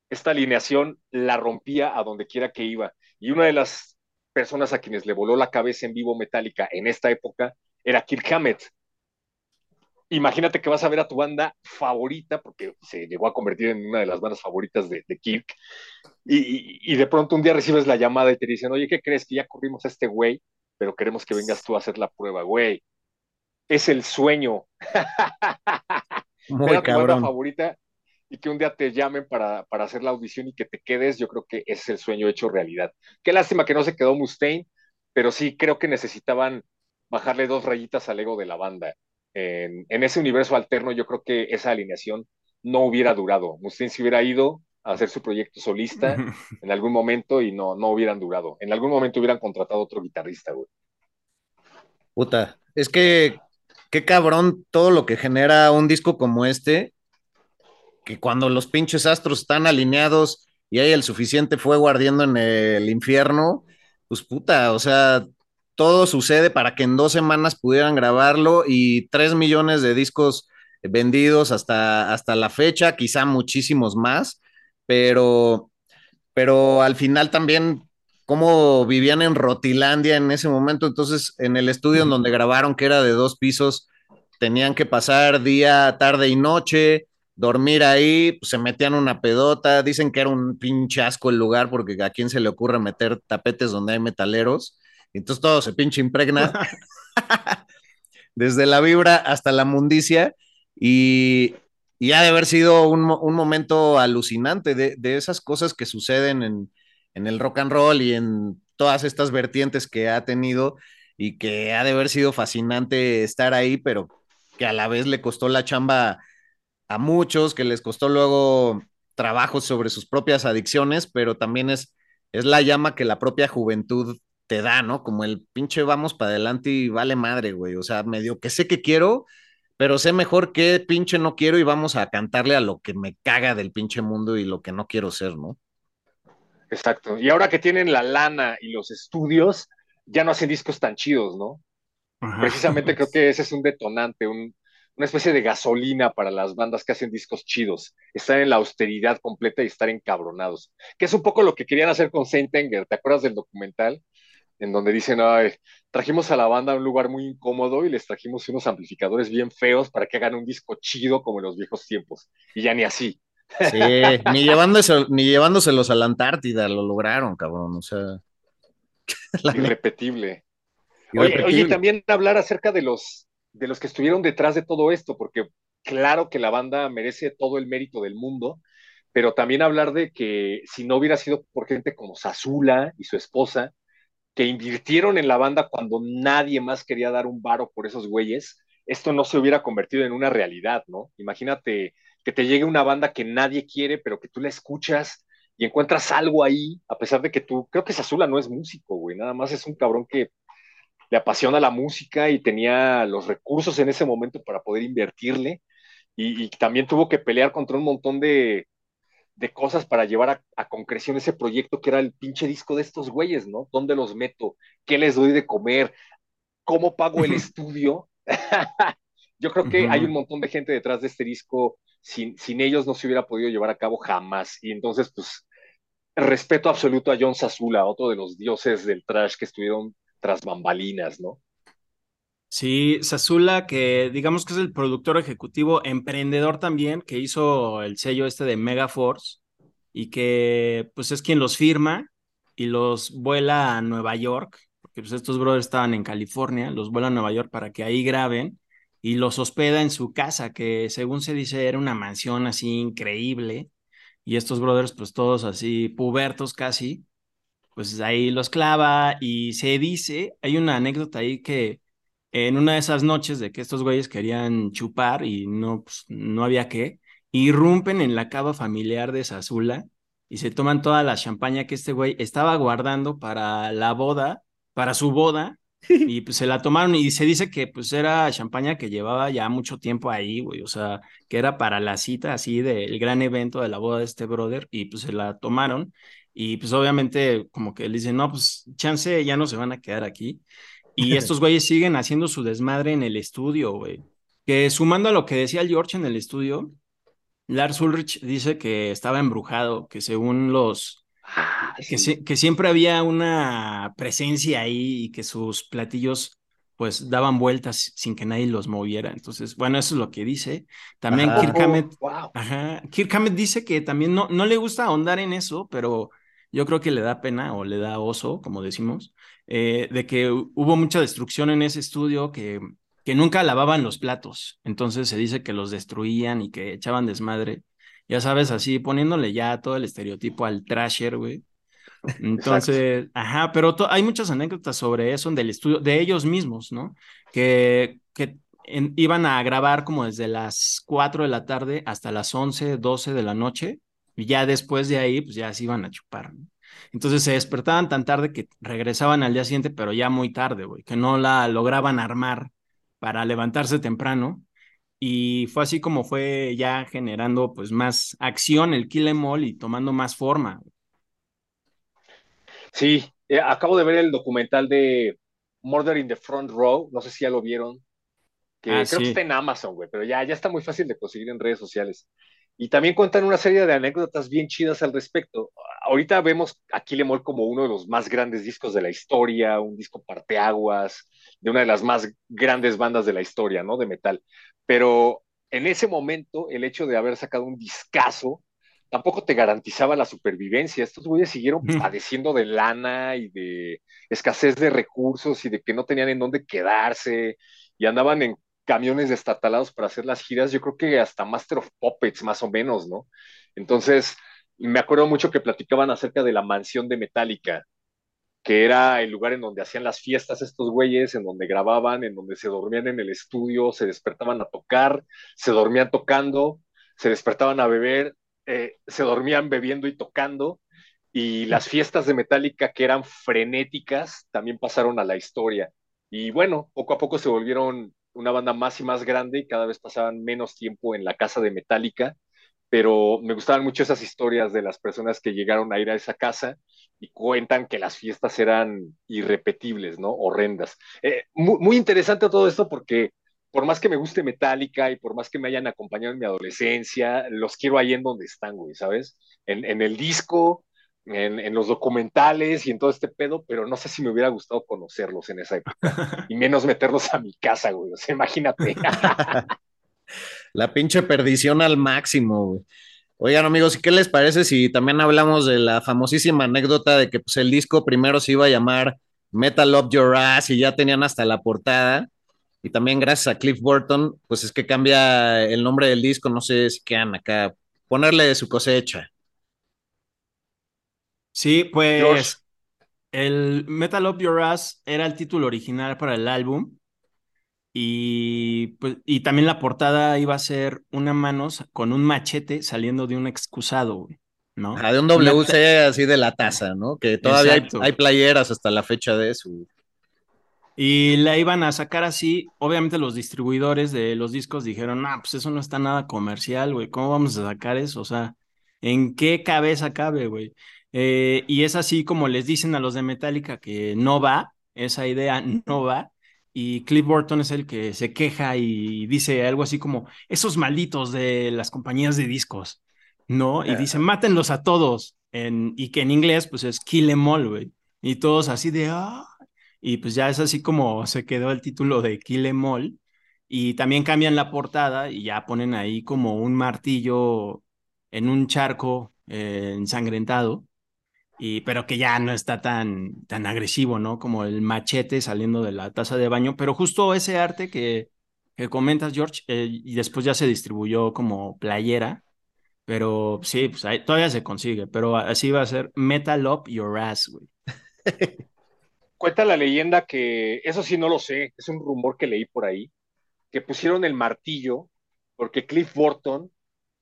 Esta alineación la rompía a donde quiera que iba. Y una de las personas a quienes le voló la cabeza en vivo Metallica en esta época era Kirk Hammett. Imagínate que vas a ver a tu banda favorita, porque se llegó a convertir en una de las bandas favoritas de, de Kirk, y- y de pronto un día recibes la llamada y te dicen, oye, ¿qué crees? Que ya corrimos a este güey, pero queremos que vengas tú a hacer la prueba, güey. Es el sueño. Muy Ver a tu banda favorita y que un día te llamen para, para hacer la audición y que te quedes, yo creo que ese es el sueño hecho realidad. Qué lástima que no se quedó Mustaine, pero sí creo que necesitaban bajarle dos rayitas al ego de la banda. En, en ese universo alterno, yo creo que esa alineación no hubiera durado. Mustaine se hubiera ido a hacer su proyecto solista (laughs) en algún momento y no, no hubieran durado. En algún momento hubieran contratado otro guitarrista, güey. Puta, es que qué cabrón todo lo que genera un disco como este, que cuando los pinches astros están alineados y hay el suficiente fuego ardiendo en el infierno, pues puta, o sea, todo sucede para que en dos semanas pudieran grabarlo y tres millones de discos vendidos hasta, hasta la fecha, quizá muchísimos más, pero, pero al final también cómo vivían en Rotilandia en ese momento. Entonces, en el estudio en donde grabaron, que era de dos pisos, tenían que pasar día, tarde y noche, dormir ahí, pues, se metían una pedota. Dicen que era un pinche asco el lugar porque a quién se le ocurre meter tapetes donde hay metaleros. Entonces todo se pinche impregna. (laughs) (laughs) Desde la vibra hasta la mundicia. Y, y ha de haber sido un, un momento alucinante de, de, esas cosas que suceden en, en el rock and roll y en todas estas vertientes que ha tenido y que ha de haber sido fascinante estar ahí, pero que a la vez le costó la chamba a muchos, que les costó luego trabajos sobre sus propias adicciones, pero también es es la llama que la propia juventud te da, ¿no? Como el pinche vamos para adelante y vale madre, güey. O sea, medio que sé que quiero, pero sé mejor qué pinche no quiero y vamos a cantarle a lo que me caga del pinche mundo y lo que no quiero ser, ¿no? Exacto. Y ahora que tienen la lana y los estudios, ya no hacen discos tan chidos, ¿no? Precisamente creo (laughs) que ese es un detonante, un, una especie de gasolina para las bandas que hacen discos chidos, estar en la austeridad completa y estar encabronados, que es un poco lo que querían hacer con Saint Anger, ¿te acuerdas del documental? En donde dicen, Ay, trajimos a la banda a un lugar muy incómodo y les trajimos unos amplificadores bien feos para que hagan un disco chido como en los viejos tiempos. Y ya ni así. Sí, ni, llevándose, ni llevándoselos a la Antártida lo lograron, cabrón. O sea. (laughs) Irrepetible. Oye, oye, también hablar acerca de los, de los que estuvieron detrás de todo esto, porque claro que la banda merece todo el mérito del mundo, pero también hablar de que si no hubiera sido por gente como Sazula y su esposa, que invirtieron en la banda cuando nadie más quería dar un varo por esos güeyes, esto no se hubiera convertido en una realidad, ¿no? Imagínate que te llegue una banda que nadie quiere, pero que tú la escuchas y encuentras algo ahí, a pesar de que tú, creo que Sazula no es músico, güey, nada más es un cabrón que le apasiona la música y tenía los recursos en ese momento para poder invertirle y, también tuvo que pelear contra un montón de, de cosas para llevar a, concreción ese proyecto que era el pinche disco de estos güeyes, ¿no? ¿Dónde los meto? ¿Qué les doy de comer? ¿Cómo pago el estudio? (laughs) Yo creo que hay un montón de gente detrás de este disco, sin, sin ellos no se hubiera podido llevar a cabo jamás. Y entonces, pues, respeto absoluto a John Sazula, otro de los dioses del trash que estuvieron tras bambalinas, ¿no? Sí, Sazula, que digamos que es el productor ejecutivo, emprendedor también, que hizo el sello este de Megaforce y que pues es quien los firma y los vuela a Nueva York, porque pues estos brothers estaban en California, los vuela a Nueva York para que ahí graben y los hospeda en su casa, que según se dice era una mansión así increíble y estos brothers pues todos así pubertos casi pues ahí los clava y se dice, hay una anécdota ahí que en una de esas noches de que estos güeyes querían chupar y no, pues, no había qué, irrumpen en la cava familiar de Sazula y se toman toda la champaña que este güey estaba guardando para la boda, para su boda, (laughs) y pues se la tomaron y se dice que pues era champaña que llevaba ya mucho tiempo ahí, güey, o sea, que era para la cita así del gran evento de la boda de este brother y pues se la tomaron y pues obviamente como que le dicen, no, pues chance ya no se van a quedar aquí. Y (laughs) estos güeyes siguen haciendo su desmadre en el estudio, güey. Que sumando a lo que decía George en el estudio, Lars Ulrich dice que estaba embrujado, que según los... Ah, que, que siempre había una presencia ahí y que sus platillos pues daban vueltas sin que nadie los moviera. Entonces, bueno, eso es lo que dice. También Kirk Hammett, ajá, Kirk Hammett dice que también no, no le gusta ahondar en eso, pero yo creo que le da pena o le da oso, como decimos, eh, de que hubo mucha destrucción en ese estudio que, que nunca lavaban los platos. Entonces se dice que los destruían y que echaban desmadre. Ya sabes, así poniéndole ya todo el estereotipo al trasher, güey. (laughs) Entonces, ajá, pero hay muchas anécdotas sobre eso del estudio, de ellos mismos, ¿no? Que, que iban a grabar como desde las 4 de la tarde hasta las 11, 12 de la noche y ya después de ahí, pues ya se iban a chupar. Entonces se despertaban tan tarde que regresaban al día siguiente, pero ya muy tarde, güey, que no la lograban armar para levantarse temprano. Y fue así como fue ya generando pues más acción el Kill Em All y tomando más forma. Sí, eh, acabo de ver el documental de Murder in the Front Row, no sé si ya lo vieron, que ah, creo que está en Amazon, güey, pero ya, ya está muy fácil de conseguir en redes sociales. Y también cuentan una serie de anécdotas bien chidas al respecto. Ahorita vemos a Kill Em como uno de los más grandes discos de la historia, un disco parteaguas, de una de las más grandes bandas de la historia, ¿no? De metal. Pero en ese momento, el hecho de haber sacado un discazo tampoco te garantizaba la supervivencia. Estos güeyes siguieron padeciendo de lana y de escasez de recursos y de que no tenían en dónde quedarse y andaban en camiones destatalados para hacer las giras, yo creo que hasta Master of Puppets, más o menos, ¿no? Entonces, me acuerdo mucho que platicaban acerca de la mansión de Metallica, que era el lugar en donde hacían las fiestas estos güeyes, en donde grababan, en donde se dormían en el estudio, se despertaban a tocar, se dormían tocando, se despertaban a beber, eh, se dormían bebiendo y tocando, y las fiestas de Metallica que eran frenéticas también pasaron a la historia. Y bueno, poco a poco se volvieron una banda más y más grande y cada vez pasaban menos tiempo en la casa de Metallica, pero me gustaban mucho esas historias de las personas que llegaron a ir a esa casa y cuentan que las fiestas eran irrepetibles, ¿no? Horrendas. Eh, muy, muy, interesante todo esto porque por más que me guste Metallica y por más que me hayan acompañado en mi adolescencia, los quiero ahí en donde están, güey, ¿sabes? En, en el disco, en, en, los documentales y en todo este pedo, pero no sé si me hubiera gustado conocerlos en esa época (laughs) y menos meterlos a mi casa, güey. O sea, imagínate. (laughs) La pinche perdición al máximo, güey. Oigan, amigos, ¿y qué les parece si también hablamos de la famosísima anécdota de que pues, el disco primero se iba a llamar Metal Up Your Ass y ya tenían hasta la portada? Y también gracias a Cliff Burton, pues es que cambia el nombre del disco, no sé si quedan acá, ponerle de su cosecha. Sí, pues el Metal Up Your Ass era el título original para el álbum y, pues, y también la portada iba a ser una mano con un machete saliendo de un excusado, ¿no? Ah, de un WC así de la taza, ¿no? Que todavía hay, hay, playeras hasta la fecha de eso. Y la iban a sacar así. Obviamente los distribuidores de los discos dijeron, ah, pues eso no está nada comercial, güey. ¿Cómo vamos a sacar eso? O sea, ¿en qué cabeza cabe, güey? Eh, y es así como les dicen a los de Metallica que no va, esa idea no va y Cliff Burton es el que se queja y dice algo así como, esos malditos de las compañías de discos, ¿no? Y dice, mátenlos a todos, en, y que en inglés pues es kill em all, güey. Y todos así de, ah, y pues ya es así como se quedó el título de kill em all. Y también cambian la portada y ya ponen ahí como un martillo en un charco eh, ensangrentado y, pero que ya no está tan, tan agresivo, ¿no? Como el machete saliendo de la taza de baño, pero justo ese arte que, que comentas, George, eh, y después ya se distribuyó como playera, pero sí, pues todavía se consigue, pero así va a ser Metal Up Your Ass, güey. (laughs) Cuenta la leyenda que, eso sí no lo sé, es un rumor que leí por ahí, que pusieron el martillo porque Cliff Burton,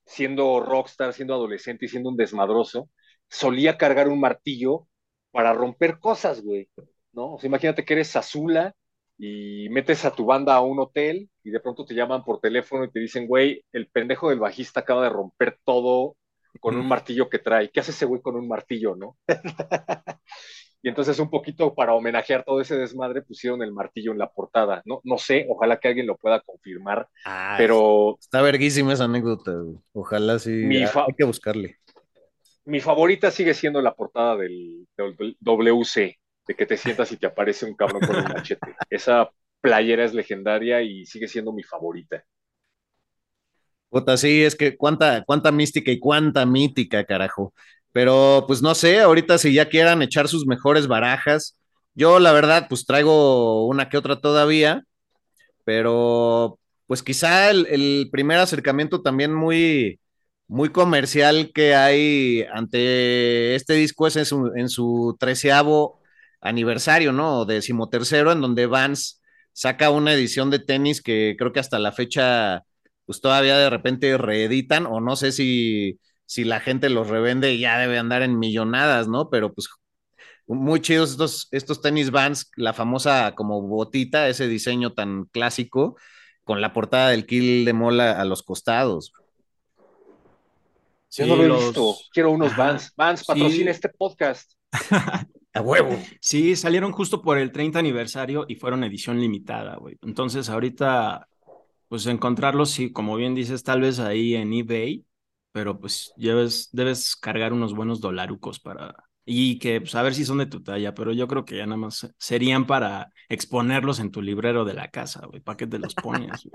siendo rockstar, siendo adolescente y siendo un desmadroso, solía cargar un martillo para romper cosas, güey, ¿no? O sea, imagínate que eres Azula y metes a tu banda a un hotel y de pronto te llaman por teléfono y te dicen, güey, el pendejo del bajista acaba de romper todo con un martillo que trae. ¿Qué hace ese güey con un martillo, no? (laughs) y entonces un poquito para homenajear todo ese desmadre pusieron el martillo en la portada. No, no sé, ojalá que alguien lo pueda confirmar, ah, pero... Está verguísima esa anécdota, ojalá sí, hay que buscarle mi favorita sigue siendo la portada del, WC, de que te sientas y te aparece un cabrón con un machete. Esa playera es legendaria y sigue siendo mi favorita. Puta, sí, es que cuánta, cuánta mística y cuánta mítica, carajo. Pero pues no sé, ahorita si ya quieran echar sus mejores barajas, yo la verdad pues traigo una que otra todavía, pero pues quizá el primer acercamiento también muy, muy comercial que hay ante este disco es en su, treceavo aniversario, ¿no? Decimotercero, en donde Vans saca una edición de tenis que creo que hasta la fecha, pues todavía de repente reeditan, o no sé si, si la gente los revende y ya debe andar en millonadas, ¿no? Pero pues muy chidos estos, estos tenis Vans, la famosa como botita, ese diseño tan clásico, con la portada del kill de mola a los costados. Yo no lo he visto. Quiero unos Vans. Vans, patrocina este podcast. (laughs) A huevo. Sí, salieron justo por el 30 aniversario y fueron edición limitada, güey. Entonces, ahorita, pues encontrarlos, sí, como bien dices, tal vez ahí en eBay, pero pues debes, debes cargar unos buenos dolarucos para. Y que, pues, a ver si son de tu talla, pero yo creo que ya nada más serían para exponerlos en tu librero de la casa, güey. ¿Para qué te los pones?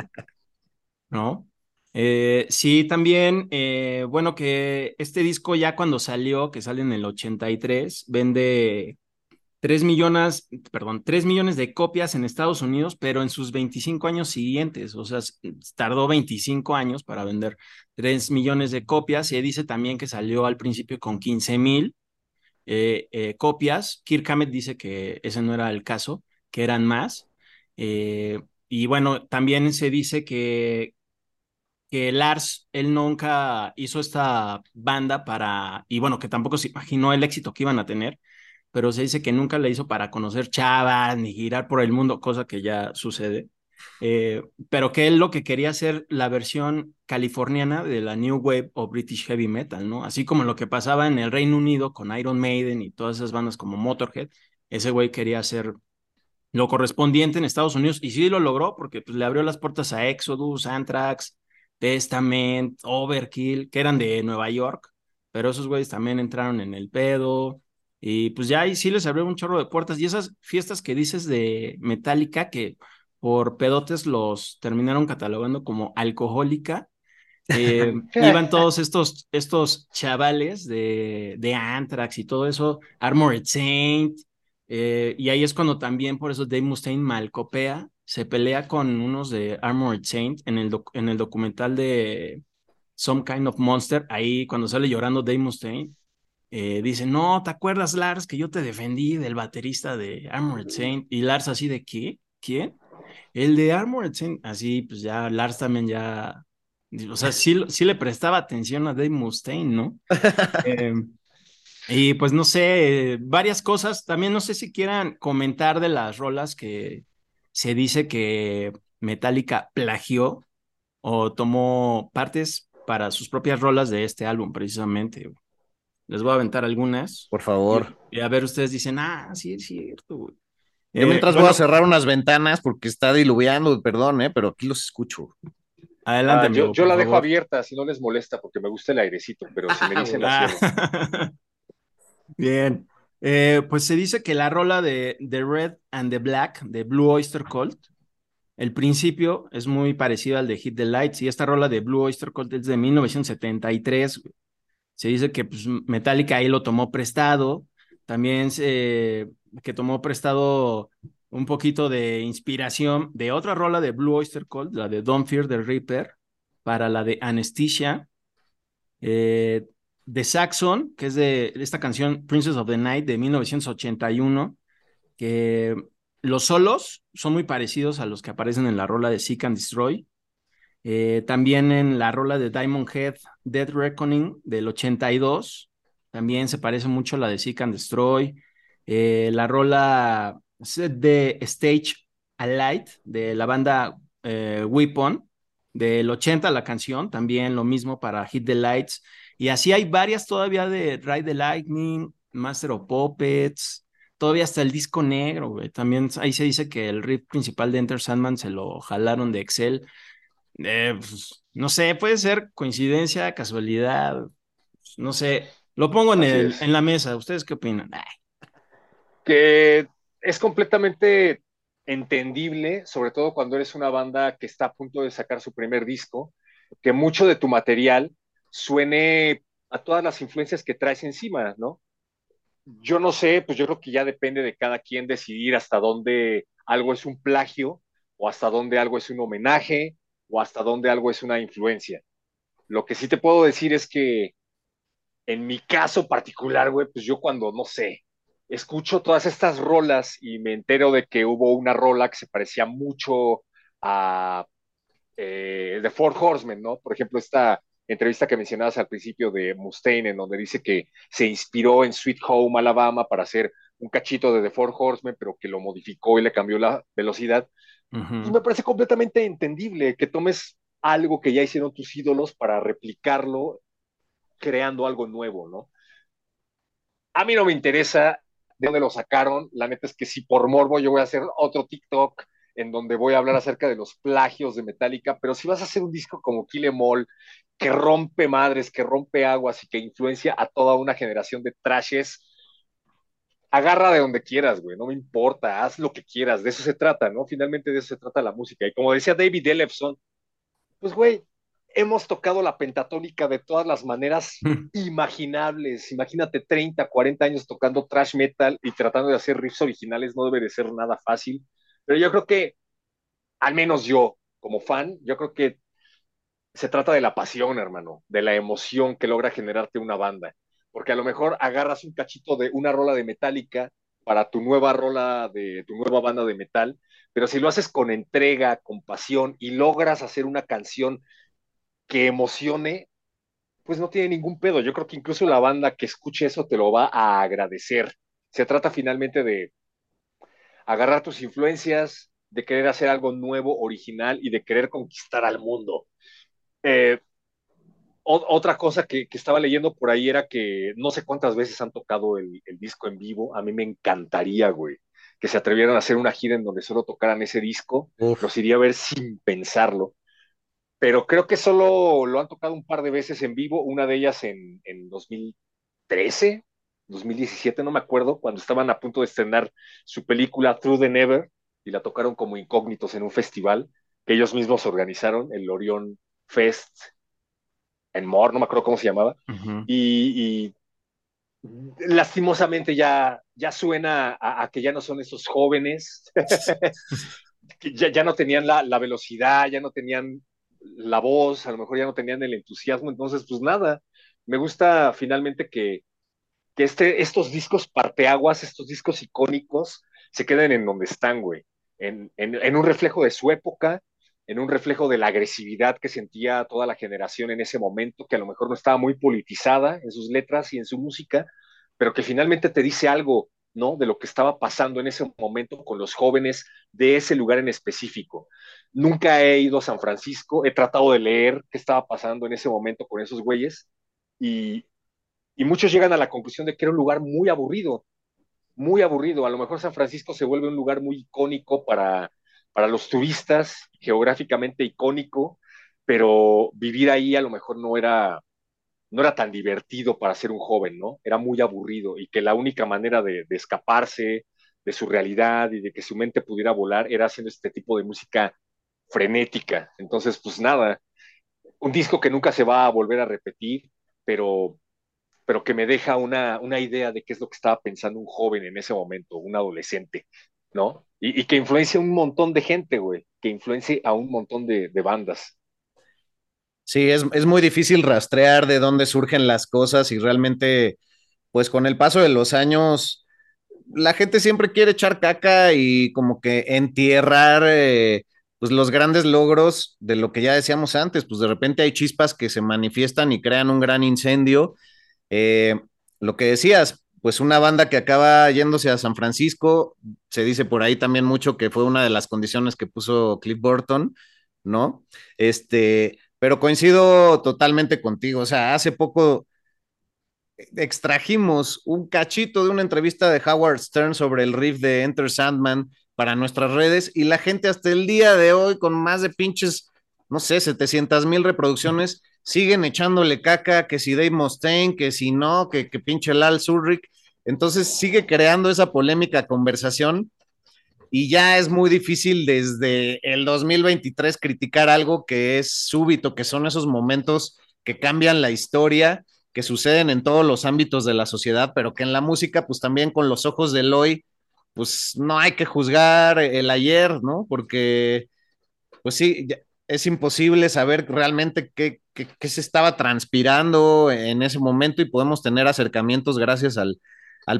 ¿No? Eh, sí, también, eh, bueno, que este disco ya cuando salió, que sale en el 83, vende 3 millones, perdón, 3 millones de copias en Estados Unidos, pero en sus 25 años siguientes, o sea, tardó 25 años para vender 3 millones de copias y dice también que salió al principio con 15 mil eh, copias. Kirk Hammett dice que ese no era el caso, que eran más. y bueno, también se dice que, que Lars, él nunca hizo esta banda para, y bueno, que tampoco se imaginó el éxito que iban a tener, pero se dice que nunca le hizo para conocer chavas ni girar por el mundo, cosa que ya sucede. Eh, pero que él lo que quería hacer la versión californiana de la New Wave o British Heavy Metal, ¿no? Así como lo que pasaba en el Reino Unido con Iron Maiden y todas esas bandas como Motorhead, ese güey quería hacer lo correspondiente en Estados Unidos y sí lo logró porque pues, le abrió las puertas a Exodus, Anthrax, Testament, Overkill, que eran de Nueva York, pero esos güeyes también entraron en el pedo. Y pues ya ahí sí les abrió un chorro de puertas. Y esas fiestas que dices de Metallica, que por pedotes los terminaron catalogando como alcohólica, eh, (laughs) iban todos estos, estos chavales de, de Anthrax y todo eso, Armored Saint, eh, y ahí es cuando también por eso Dave Mustaine malcopea se pelea con unos de Armored Saint en el, en el documental de Some Kind of Monster, ahí cuando sale llorando Dave Mustaine, eh, dice, no, ¿te acuerdas, Lars, que yo te defendí del baterista de Armored Saint? Y Lars así de, ¿qué? ¿Quién? El de Armored Saint, así, pues ya Lars también ya, o sea, sí, (laughs) sí le prestaba atención a Dave Mustaine, ¿no? eh, (laughs) y pues no sé, varias cosas. También no sé si quieran comentar de las rolas que, se dice que Metallica plagió o tomó partes para sus propias rolas de este álbum, precisamente. Les voy a aventar algunas. Por favor. Y, a ver, ustedes dicen, ah, sí, es cierto, güey. Yo mientras voy a cerrar unas ventanas porque está diluviando, perdón, ¿eh? pero aquí los escucho. Adelante, ah, yo, la dejo abierta si no les molesta porque me gusta el airecito, pero si me dicen la (laughs) Bien. Eh, pues se dice que la rola de The Red and the Black de Blue Oyster Cult, el principio es muy parecido al de Hit the Lights y esta rola de Blue Oyster Cult es de 1973. Se dice que pues, Metallica ahí lo tomó prestado, también se, que tomó prestado un poquito de inspiración de otra rola de Blue Oyster Cult, la de Don't Fear the Reaper, para la de Anesthesia. Eh, de Saxon, que es de esta canción Princess of the Night de 1981, que los solos son muy parecidos a los que aparecen en la rola de Seek and Destroy. Eh, también en la rola de Diamond Head, Dead Reckoning del 82, también se parece mucho a la de Seek and Destroy. Eh, la rola de Stage Alight de la banda eh, Weapon del 80, la canción, también lo mismo para Hit the Lights. Y así hay varias todavía de Ride the Lightning, Master of Puppets, todavía hasta el disco negro, güey. También ahí se dice que el riff principal de Enter Sandman se lo jalaron de Excel. Eh, pues, no sé, puede ser coincidencia, casualidad, no sé. Lo pongo en, el, en la mesa. ¿Ustedes qué opinan? Que es completamente entendible, sobre todo cuando eres una banda que está a punto de sacar su primer disco, que mucho de tu material suene a todas las influencias que traes encima, ¿no? Yo no sé, pues yo creo que ya depende de cada quien decidir hasta dónde algo es un plagio o hasta dónde algo es un homenaje o hasta dónde algo es una influencia. Lo que sí te puedo decir es que en mi caso particular, güey, pues yo cuando, no sé, escucho todas estas rolas y me entero de que hubo una rola que se parecía mucho a eh, The Four Horsemen, ¿no? Por ejemplo, esta entrevista que mencionabas al principio de Mustaine, en donde dice que se inspiró en Sweet Home Alabama para hacer un cachito de The Four Horsemen, pero que lo modificó y le cambió la velocidad. Y me parece completamente entendible que tomes algo que ya hicieron tus ídolos para replicarlo creando algo nuevo, ¿no? A mí no me interesa de dónde lo sacaron, la neta es que si por morbo yo voy a hacer otro TikTok en donde voy a hablar acerca de los plagios de Metallica, pero si vas a hacer un disco como Kill Em All, que rompe madres, que rompe aguas y que influencia a toda una generación de trashes, agarra de donde quieras, güey, no me importa, haz lo que quieras, de eso se trata, ¿no? Finalmente de eso se trata la música. Y como decía David Ellefson, pues, güey, hemos tocado la pentatónica de todas las maneras imaginables. Imagínate 30, 40 años tocando trash metal y tratando de hacer riffs originales, no debe de ser nada fácil. Pero yo creo que, al menos yo, como fan, yo creo que se trata de la pasión, hermano, de la emoción que logra generarte una banda. Porque a lo mejor agarras un cachito de una rola de Metallica para tu nueva rola de tu nueva banda de metal, pero si lo haces con entrega, con pasión y logras hacer una canción que emocione, pues no tiene ningún pedo. Yo creo que incluso la banda que escuche eso te lo va a agradecer. Se trata finalmente de agarrar tus influencias, de querer hacer algo nuevo, original y de querer conquistar al mundo. Eh, otra cosa que, estaba leyendo por ahí era que no sé cuántas veces han tocado el, disco en vivo. A mí me encantaría, güey, que se atrevieran a hacer una gira en donde solo tocaran ese disco. Los iría a ver sin pensarlo. Pero creo que solo lo han tocado un par de veces en vivo, una de ellas en, en 2013, 2017, no me acuerdo, cuando estaban a punto de estrenar su película Through the Never y la tocaron como incógnitos en un festival que ellos mismos organizaron, el Orion Fest en More, no me acuerdo cómo se llamaba, y, lastimosamente ya, ya suena a, que ya no son esos jóvenes, (laughs) que ya, ya, no tenían la, la, velocidad, ya no tenían la voz, a lo mejor ya no tenían el entusiasmo, entonces pues nada, me gusta finalmente que, que este, estos discos parteaguas, estos discos icónicos, se queden en donde están, güey, en, en, en un reflejo de su época, en un reflejo de la agresividad que sentía toda la generación en ese momento, que a lo mejor no estaba muy politizada en sus letras y en su música, pero que finalmente te dice algo, ¿no? De lo que estaba pasando en ese momento con los jóvenes de ese lugar en específico. Nunca he ido a San Francisco, he tratado de leer qué estaba pasando en ese momento con esos güeyes y, y muchos llegan a la conclusión de que era un lugar muy aburrido, muy aburrido. A lo mejor San Francisco se vuelve un lugar muy icónico para para los turistas, geográficamente icónico, pero vivir ahí a lo mejor no era, no era tan divertido para ser un joven, ¿no? Era muy aburrido y que la única manera de, escaparse de su realidad y de que su mente pudiera volar era haciendo este tipo de música frenética. Entonces, pues nada, un disco que nunca se va a volver a repetir, pero, pero que me deja una, una idea de qué es lo que estaba pensando un joven en ese momento, un adolescente, ¿no? Y, que influencia un montón de gente, güey, que influencie a un montón de, bandas. Sí, es, muy difícil rastrear de dónde surgen las cosas y realmente, pues con el paso de los años, la gente siempre quiere echar caca y como que entierrar eh, pues los grandes logros de lo que ya decíamos antes, pues de repente hay chispas que se manifiestan y crean un gran incendio. Eh, lo que decías, pues una banda que acaba yéndose a San Francisco, se dice por ahí también mucho que fue una de las condiciones que puso Cliff Burton, ¿no? Este, pero coincido totalmente contigo, o sea, hace poco extrajimos un cachito de una entrevista de Howard Stern sobre el riff de Enter Sandman para nuestras redes y la gente hasta el día de hoy con más de pinches, no sé, 700 mil reproducciones siguen echándole caca, que si Dave Mustaine, que si no, que, que pinche Lal Zurich. Entonces sigue creando esa polémica conversación y ya es muy difícil desde el 2023 criticar algo que es súbito, que son esos momentos que cambian la historia, que suceden en todos los ámbitos de la sociedad, pero que en la música, pues también con los ojos del hoy, pues no hay que juzgar el ayer, ¿no? Porque, pues sí, es imposible saber realmente qué, se estaba transpirando en ese momento y podemos tener acercamientos gracias al,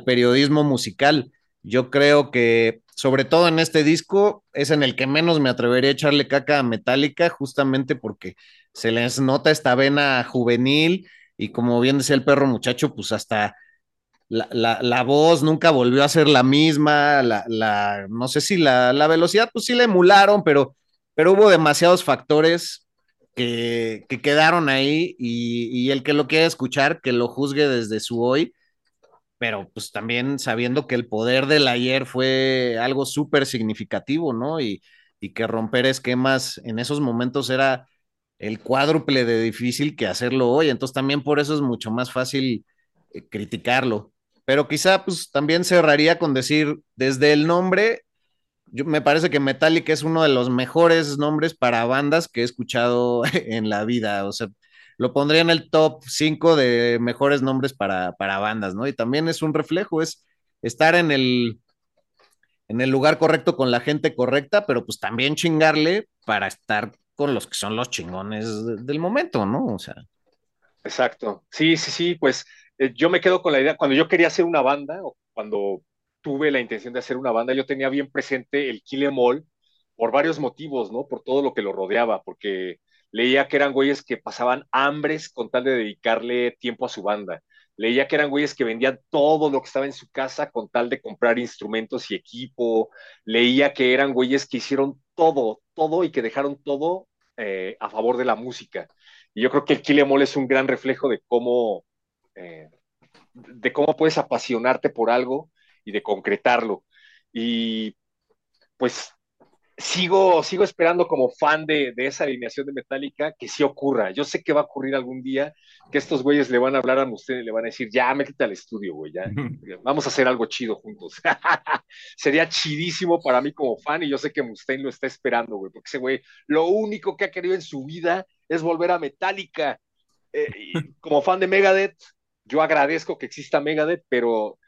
periodismo musical. Yo creo que, sobre todo en este disco, es en el que menos me atrevería a echarle caca a Metallica, justamente porque se les nota esta vena juvenil y como bien decía el perro muchacho, pues hasta la, voz nunca volvió a ser la misma, la, no sé si la, la velocidad, pues sí la emularon, pero pero hubo demasiados factores que, quedaron ahí y, el que lo quiera escuchar, que lo juzgue desde su hoy, pero pues también sabiendo que el poder del ayer fue algo súper significativo, ¿no? Y, que romper esquemas en esos momentos era el cuádruple de difícil que hacerlo hoy, entonces también por eso es mucho más fácil eh, criticarlo. Pero quizá pues también cerraría con decir, desde el nombre yo, me parece que Metallica es uno de los mejores nombres para bandas que he escuchado (laughs) en la vida. O sea, lo pondría en el top 5 de mejores nombres para, para, bandas, ¿no? Y también es un reflejo, es estar en el, en el lugar correcto con la gente correcta, pero pues también chingarle para estar con los que son los chingones del momento, ¿no? O sea. Exacto. Sí, sí, sí, pues eh, yo me quedo con la idea, cuando yo quería hacer una banda, o cuando tuve la intención de hacer una banda, yo tenía bien presente el Kill Em por varios motivos, ¿no? Por todo lo que lo rodeaba, porque leía que eran güeyes que pasaban hambres con tal de dedicarle tiempo a su banda. Leía que eran güeyes que vendían todo lo que estaba en su casa con tal de comprar instrumentos y equipo. Leía que eran güeyes que hicieron todo, todo y que dejaron todo eh, a favor de la música. Y yo creo que el Kile Mole es un gran reflejo de cómo, eh, de cómo puedes apasionarte por algo y de concretarlo. Y pues sigo, sigo esperando como fan de, esa alineación de Metallica que sí ocurra. Yo sé que va a ocurrir algún día que estos güeyes le van a hablar a ustedes y le van a decir, ya, métete al estudio, güey, ya, vamos a hacer algo chido juntos. (laughs) Sería chidísimo para mí como fan y yo sé que Mustaine lo está esperando, güey, porque ese güey lo único que ha querido en su vida es volver a Metallica. Eh, y como fan de Megadeth, yo agradezco que exista Megadeth, pero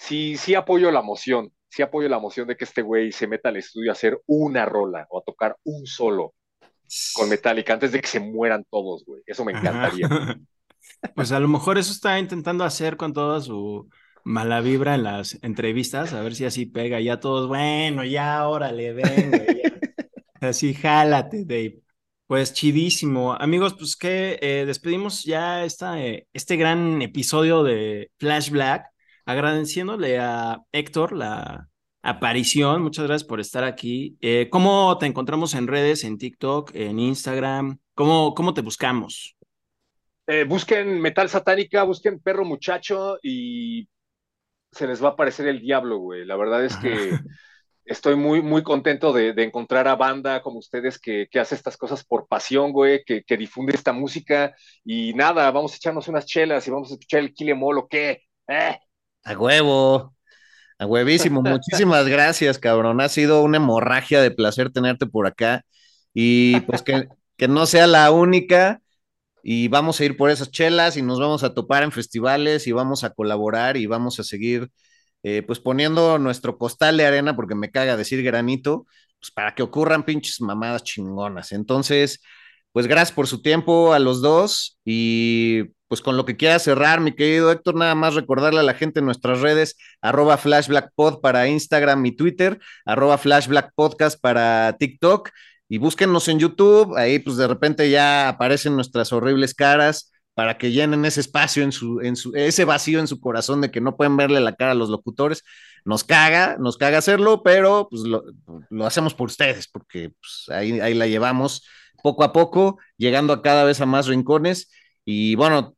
sí, sí apoyo la moción sí apoyo la moción de que este güey se meta al estudio a hacer una rola o a tocar un solo con Metallica antes de que se mueran todos, güey. Eso me encantaría. (laughs) pues a lo mejor eso está intentando hacer con toda su mala vibra en las entrevistas, a ver si así pega ya todos, bueno, ya órale, ven, güey. (laughs) Así, jálate, Dave. Pues chidísimo. Amigos, pues que eh, despedimos ya esta, eh, este gran episodio de Flash Black agradeciéndole a Héctor la aparición. Muchas gracias por estar aquí. Eh, ¿Cómo te encontramos en redes, en TikTok, en Instagram? ¿Cómo, cómo te buscamos? Eh, busquen Metal Satánica, busquen Perro Muchacho y se les va a aparecer el diablo, güey. La verdad es que (laughs) estoy muy, muy contento de, encontrar a banda como ustedes que, hace estas cosas por pasión, güey, que, difunde esta música. Y nada, vamos a echarnos unas chelas y vamos a escuchar el Kile Molo, ¿qué? ¿Eh? A huevo. A huevísimo. (laughs) Muchísimas gracias, cabrón. Ha sido una hemorragia de placer tenerte por acá. Y pues que, que no sea la única. Y vamos a ir por esas chelas y nos vamos a topar en festivales y vamos a colaborar y vamos a seguir eh, pues poniendo nuestro costal de arena, porque me caga decir granito, pues para que ocurran pinches mamadas chingonas. Entonces, pues gracias por su tiempo a los dos y pues con lo que quiera cerrar, mi querido Héctor, nada más recordarle a la gente en nuestras redes, arroba flashblackpod para Instagram y Twitter, arroba flashblackpodcast para TikTok y búsquennos en YouTube, ahí pues de repente ya aparecen nuestras horribles caras para que llenen ese espacio en su, en su, ese vacío en su corazón de que no pueden verle la cara a los locutores. Nos caga, nos caga hacerlo, pero pues lo, hacemos por ustedes, porque pues, ahí, ahí la llevamos poco a poco, llegando a cada vez a más rincones. Y bueno,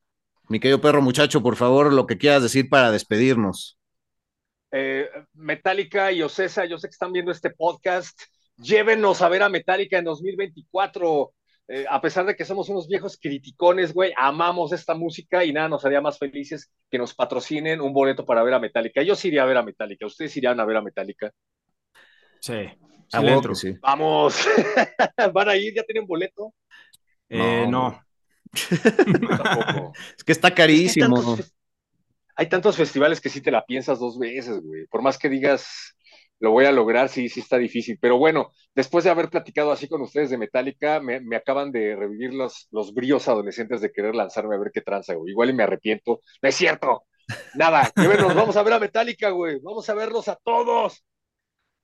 mi querido perro muchacho, por favor, lo que quieras decir para despedirnos. Eh, Metallica y Ocesa, yo sé que están viendo este podcast. Llévenos a ver a Metallica en 2024. Eh, a pesar de que somos unos viejos criticones, güey, amamos esta música y nada nos haría más felices que nos patrocinen un boleto para ver a Metallica. Yo sí iría a ver a Metallica. ¿Ustedes irían a ver a Metallica? Sí. sí. Vamos. (laughs) ¿Van a ir? ¿Ya tienen boleto? Eh, no. (laughs) es que está carísimo. hay, tantos, festivales que sí te la piensas dos veces, güey. Por más que digas, lo voy a lograr, sí, sí está difícil. Pero bueno, después de haber platicado así con ustedes de Metallica, me, acaban de revivir los, los bríos adolescentes de querer lanzarme a ver qué tranza, güey. Igual y me arrepiento. No es cierto. Nada, (laughs) vamos a ver a Metallica, güey. Vamos a verlos a todos.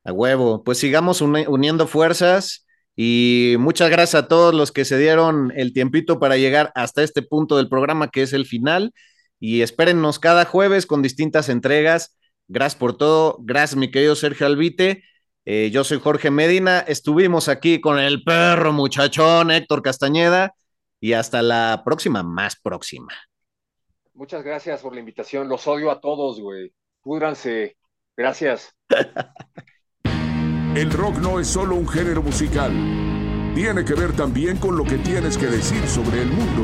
A huevo. Pues sigamos uniendo fuerzas y muchas gracias a todos los que se dieron el tiempito para llegar hasta este punto del programa que es el final. Y espérennos cada jueves con distintas entregas. Gracias por todo. Gracias, mi querido Sergio Albite. Eh, yo soy Jorge Medina. Estuvimos aquí con el perro muchachón Héctor Castañeda. Y hasta la próxima, más próxima. Muchas gracias por la invitación. Los odio a todos, güey. Púdranse. Gracias. (laughs) El rock no es solo un género musical. Tiene que ver también con lo que tienes que decir sobre el mundo.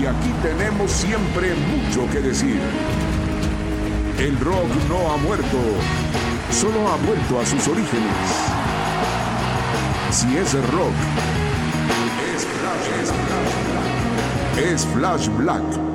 Y aquí tenemos siempre mucho que decir. El rock no ha muerto, solo ha vuelto a sus orígenes. Si es rock, es Flash, es Flash Black.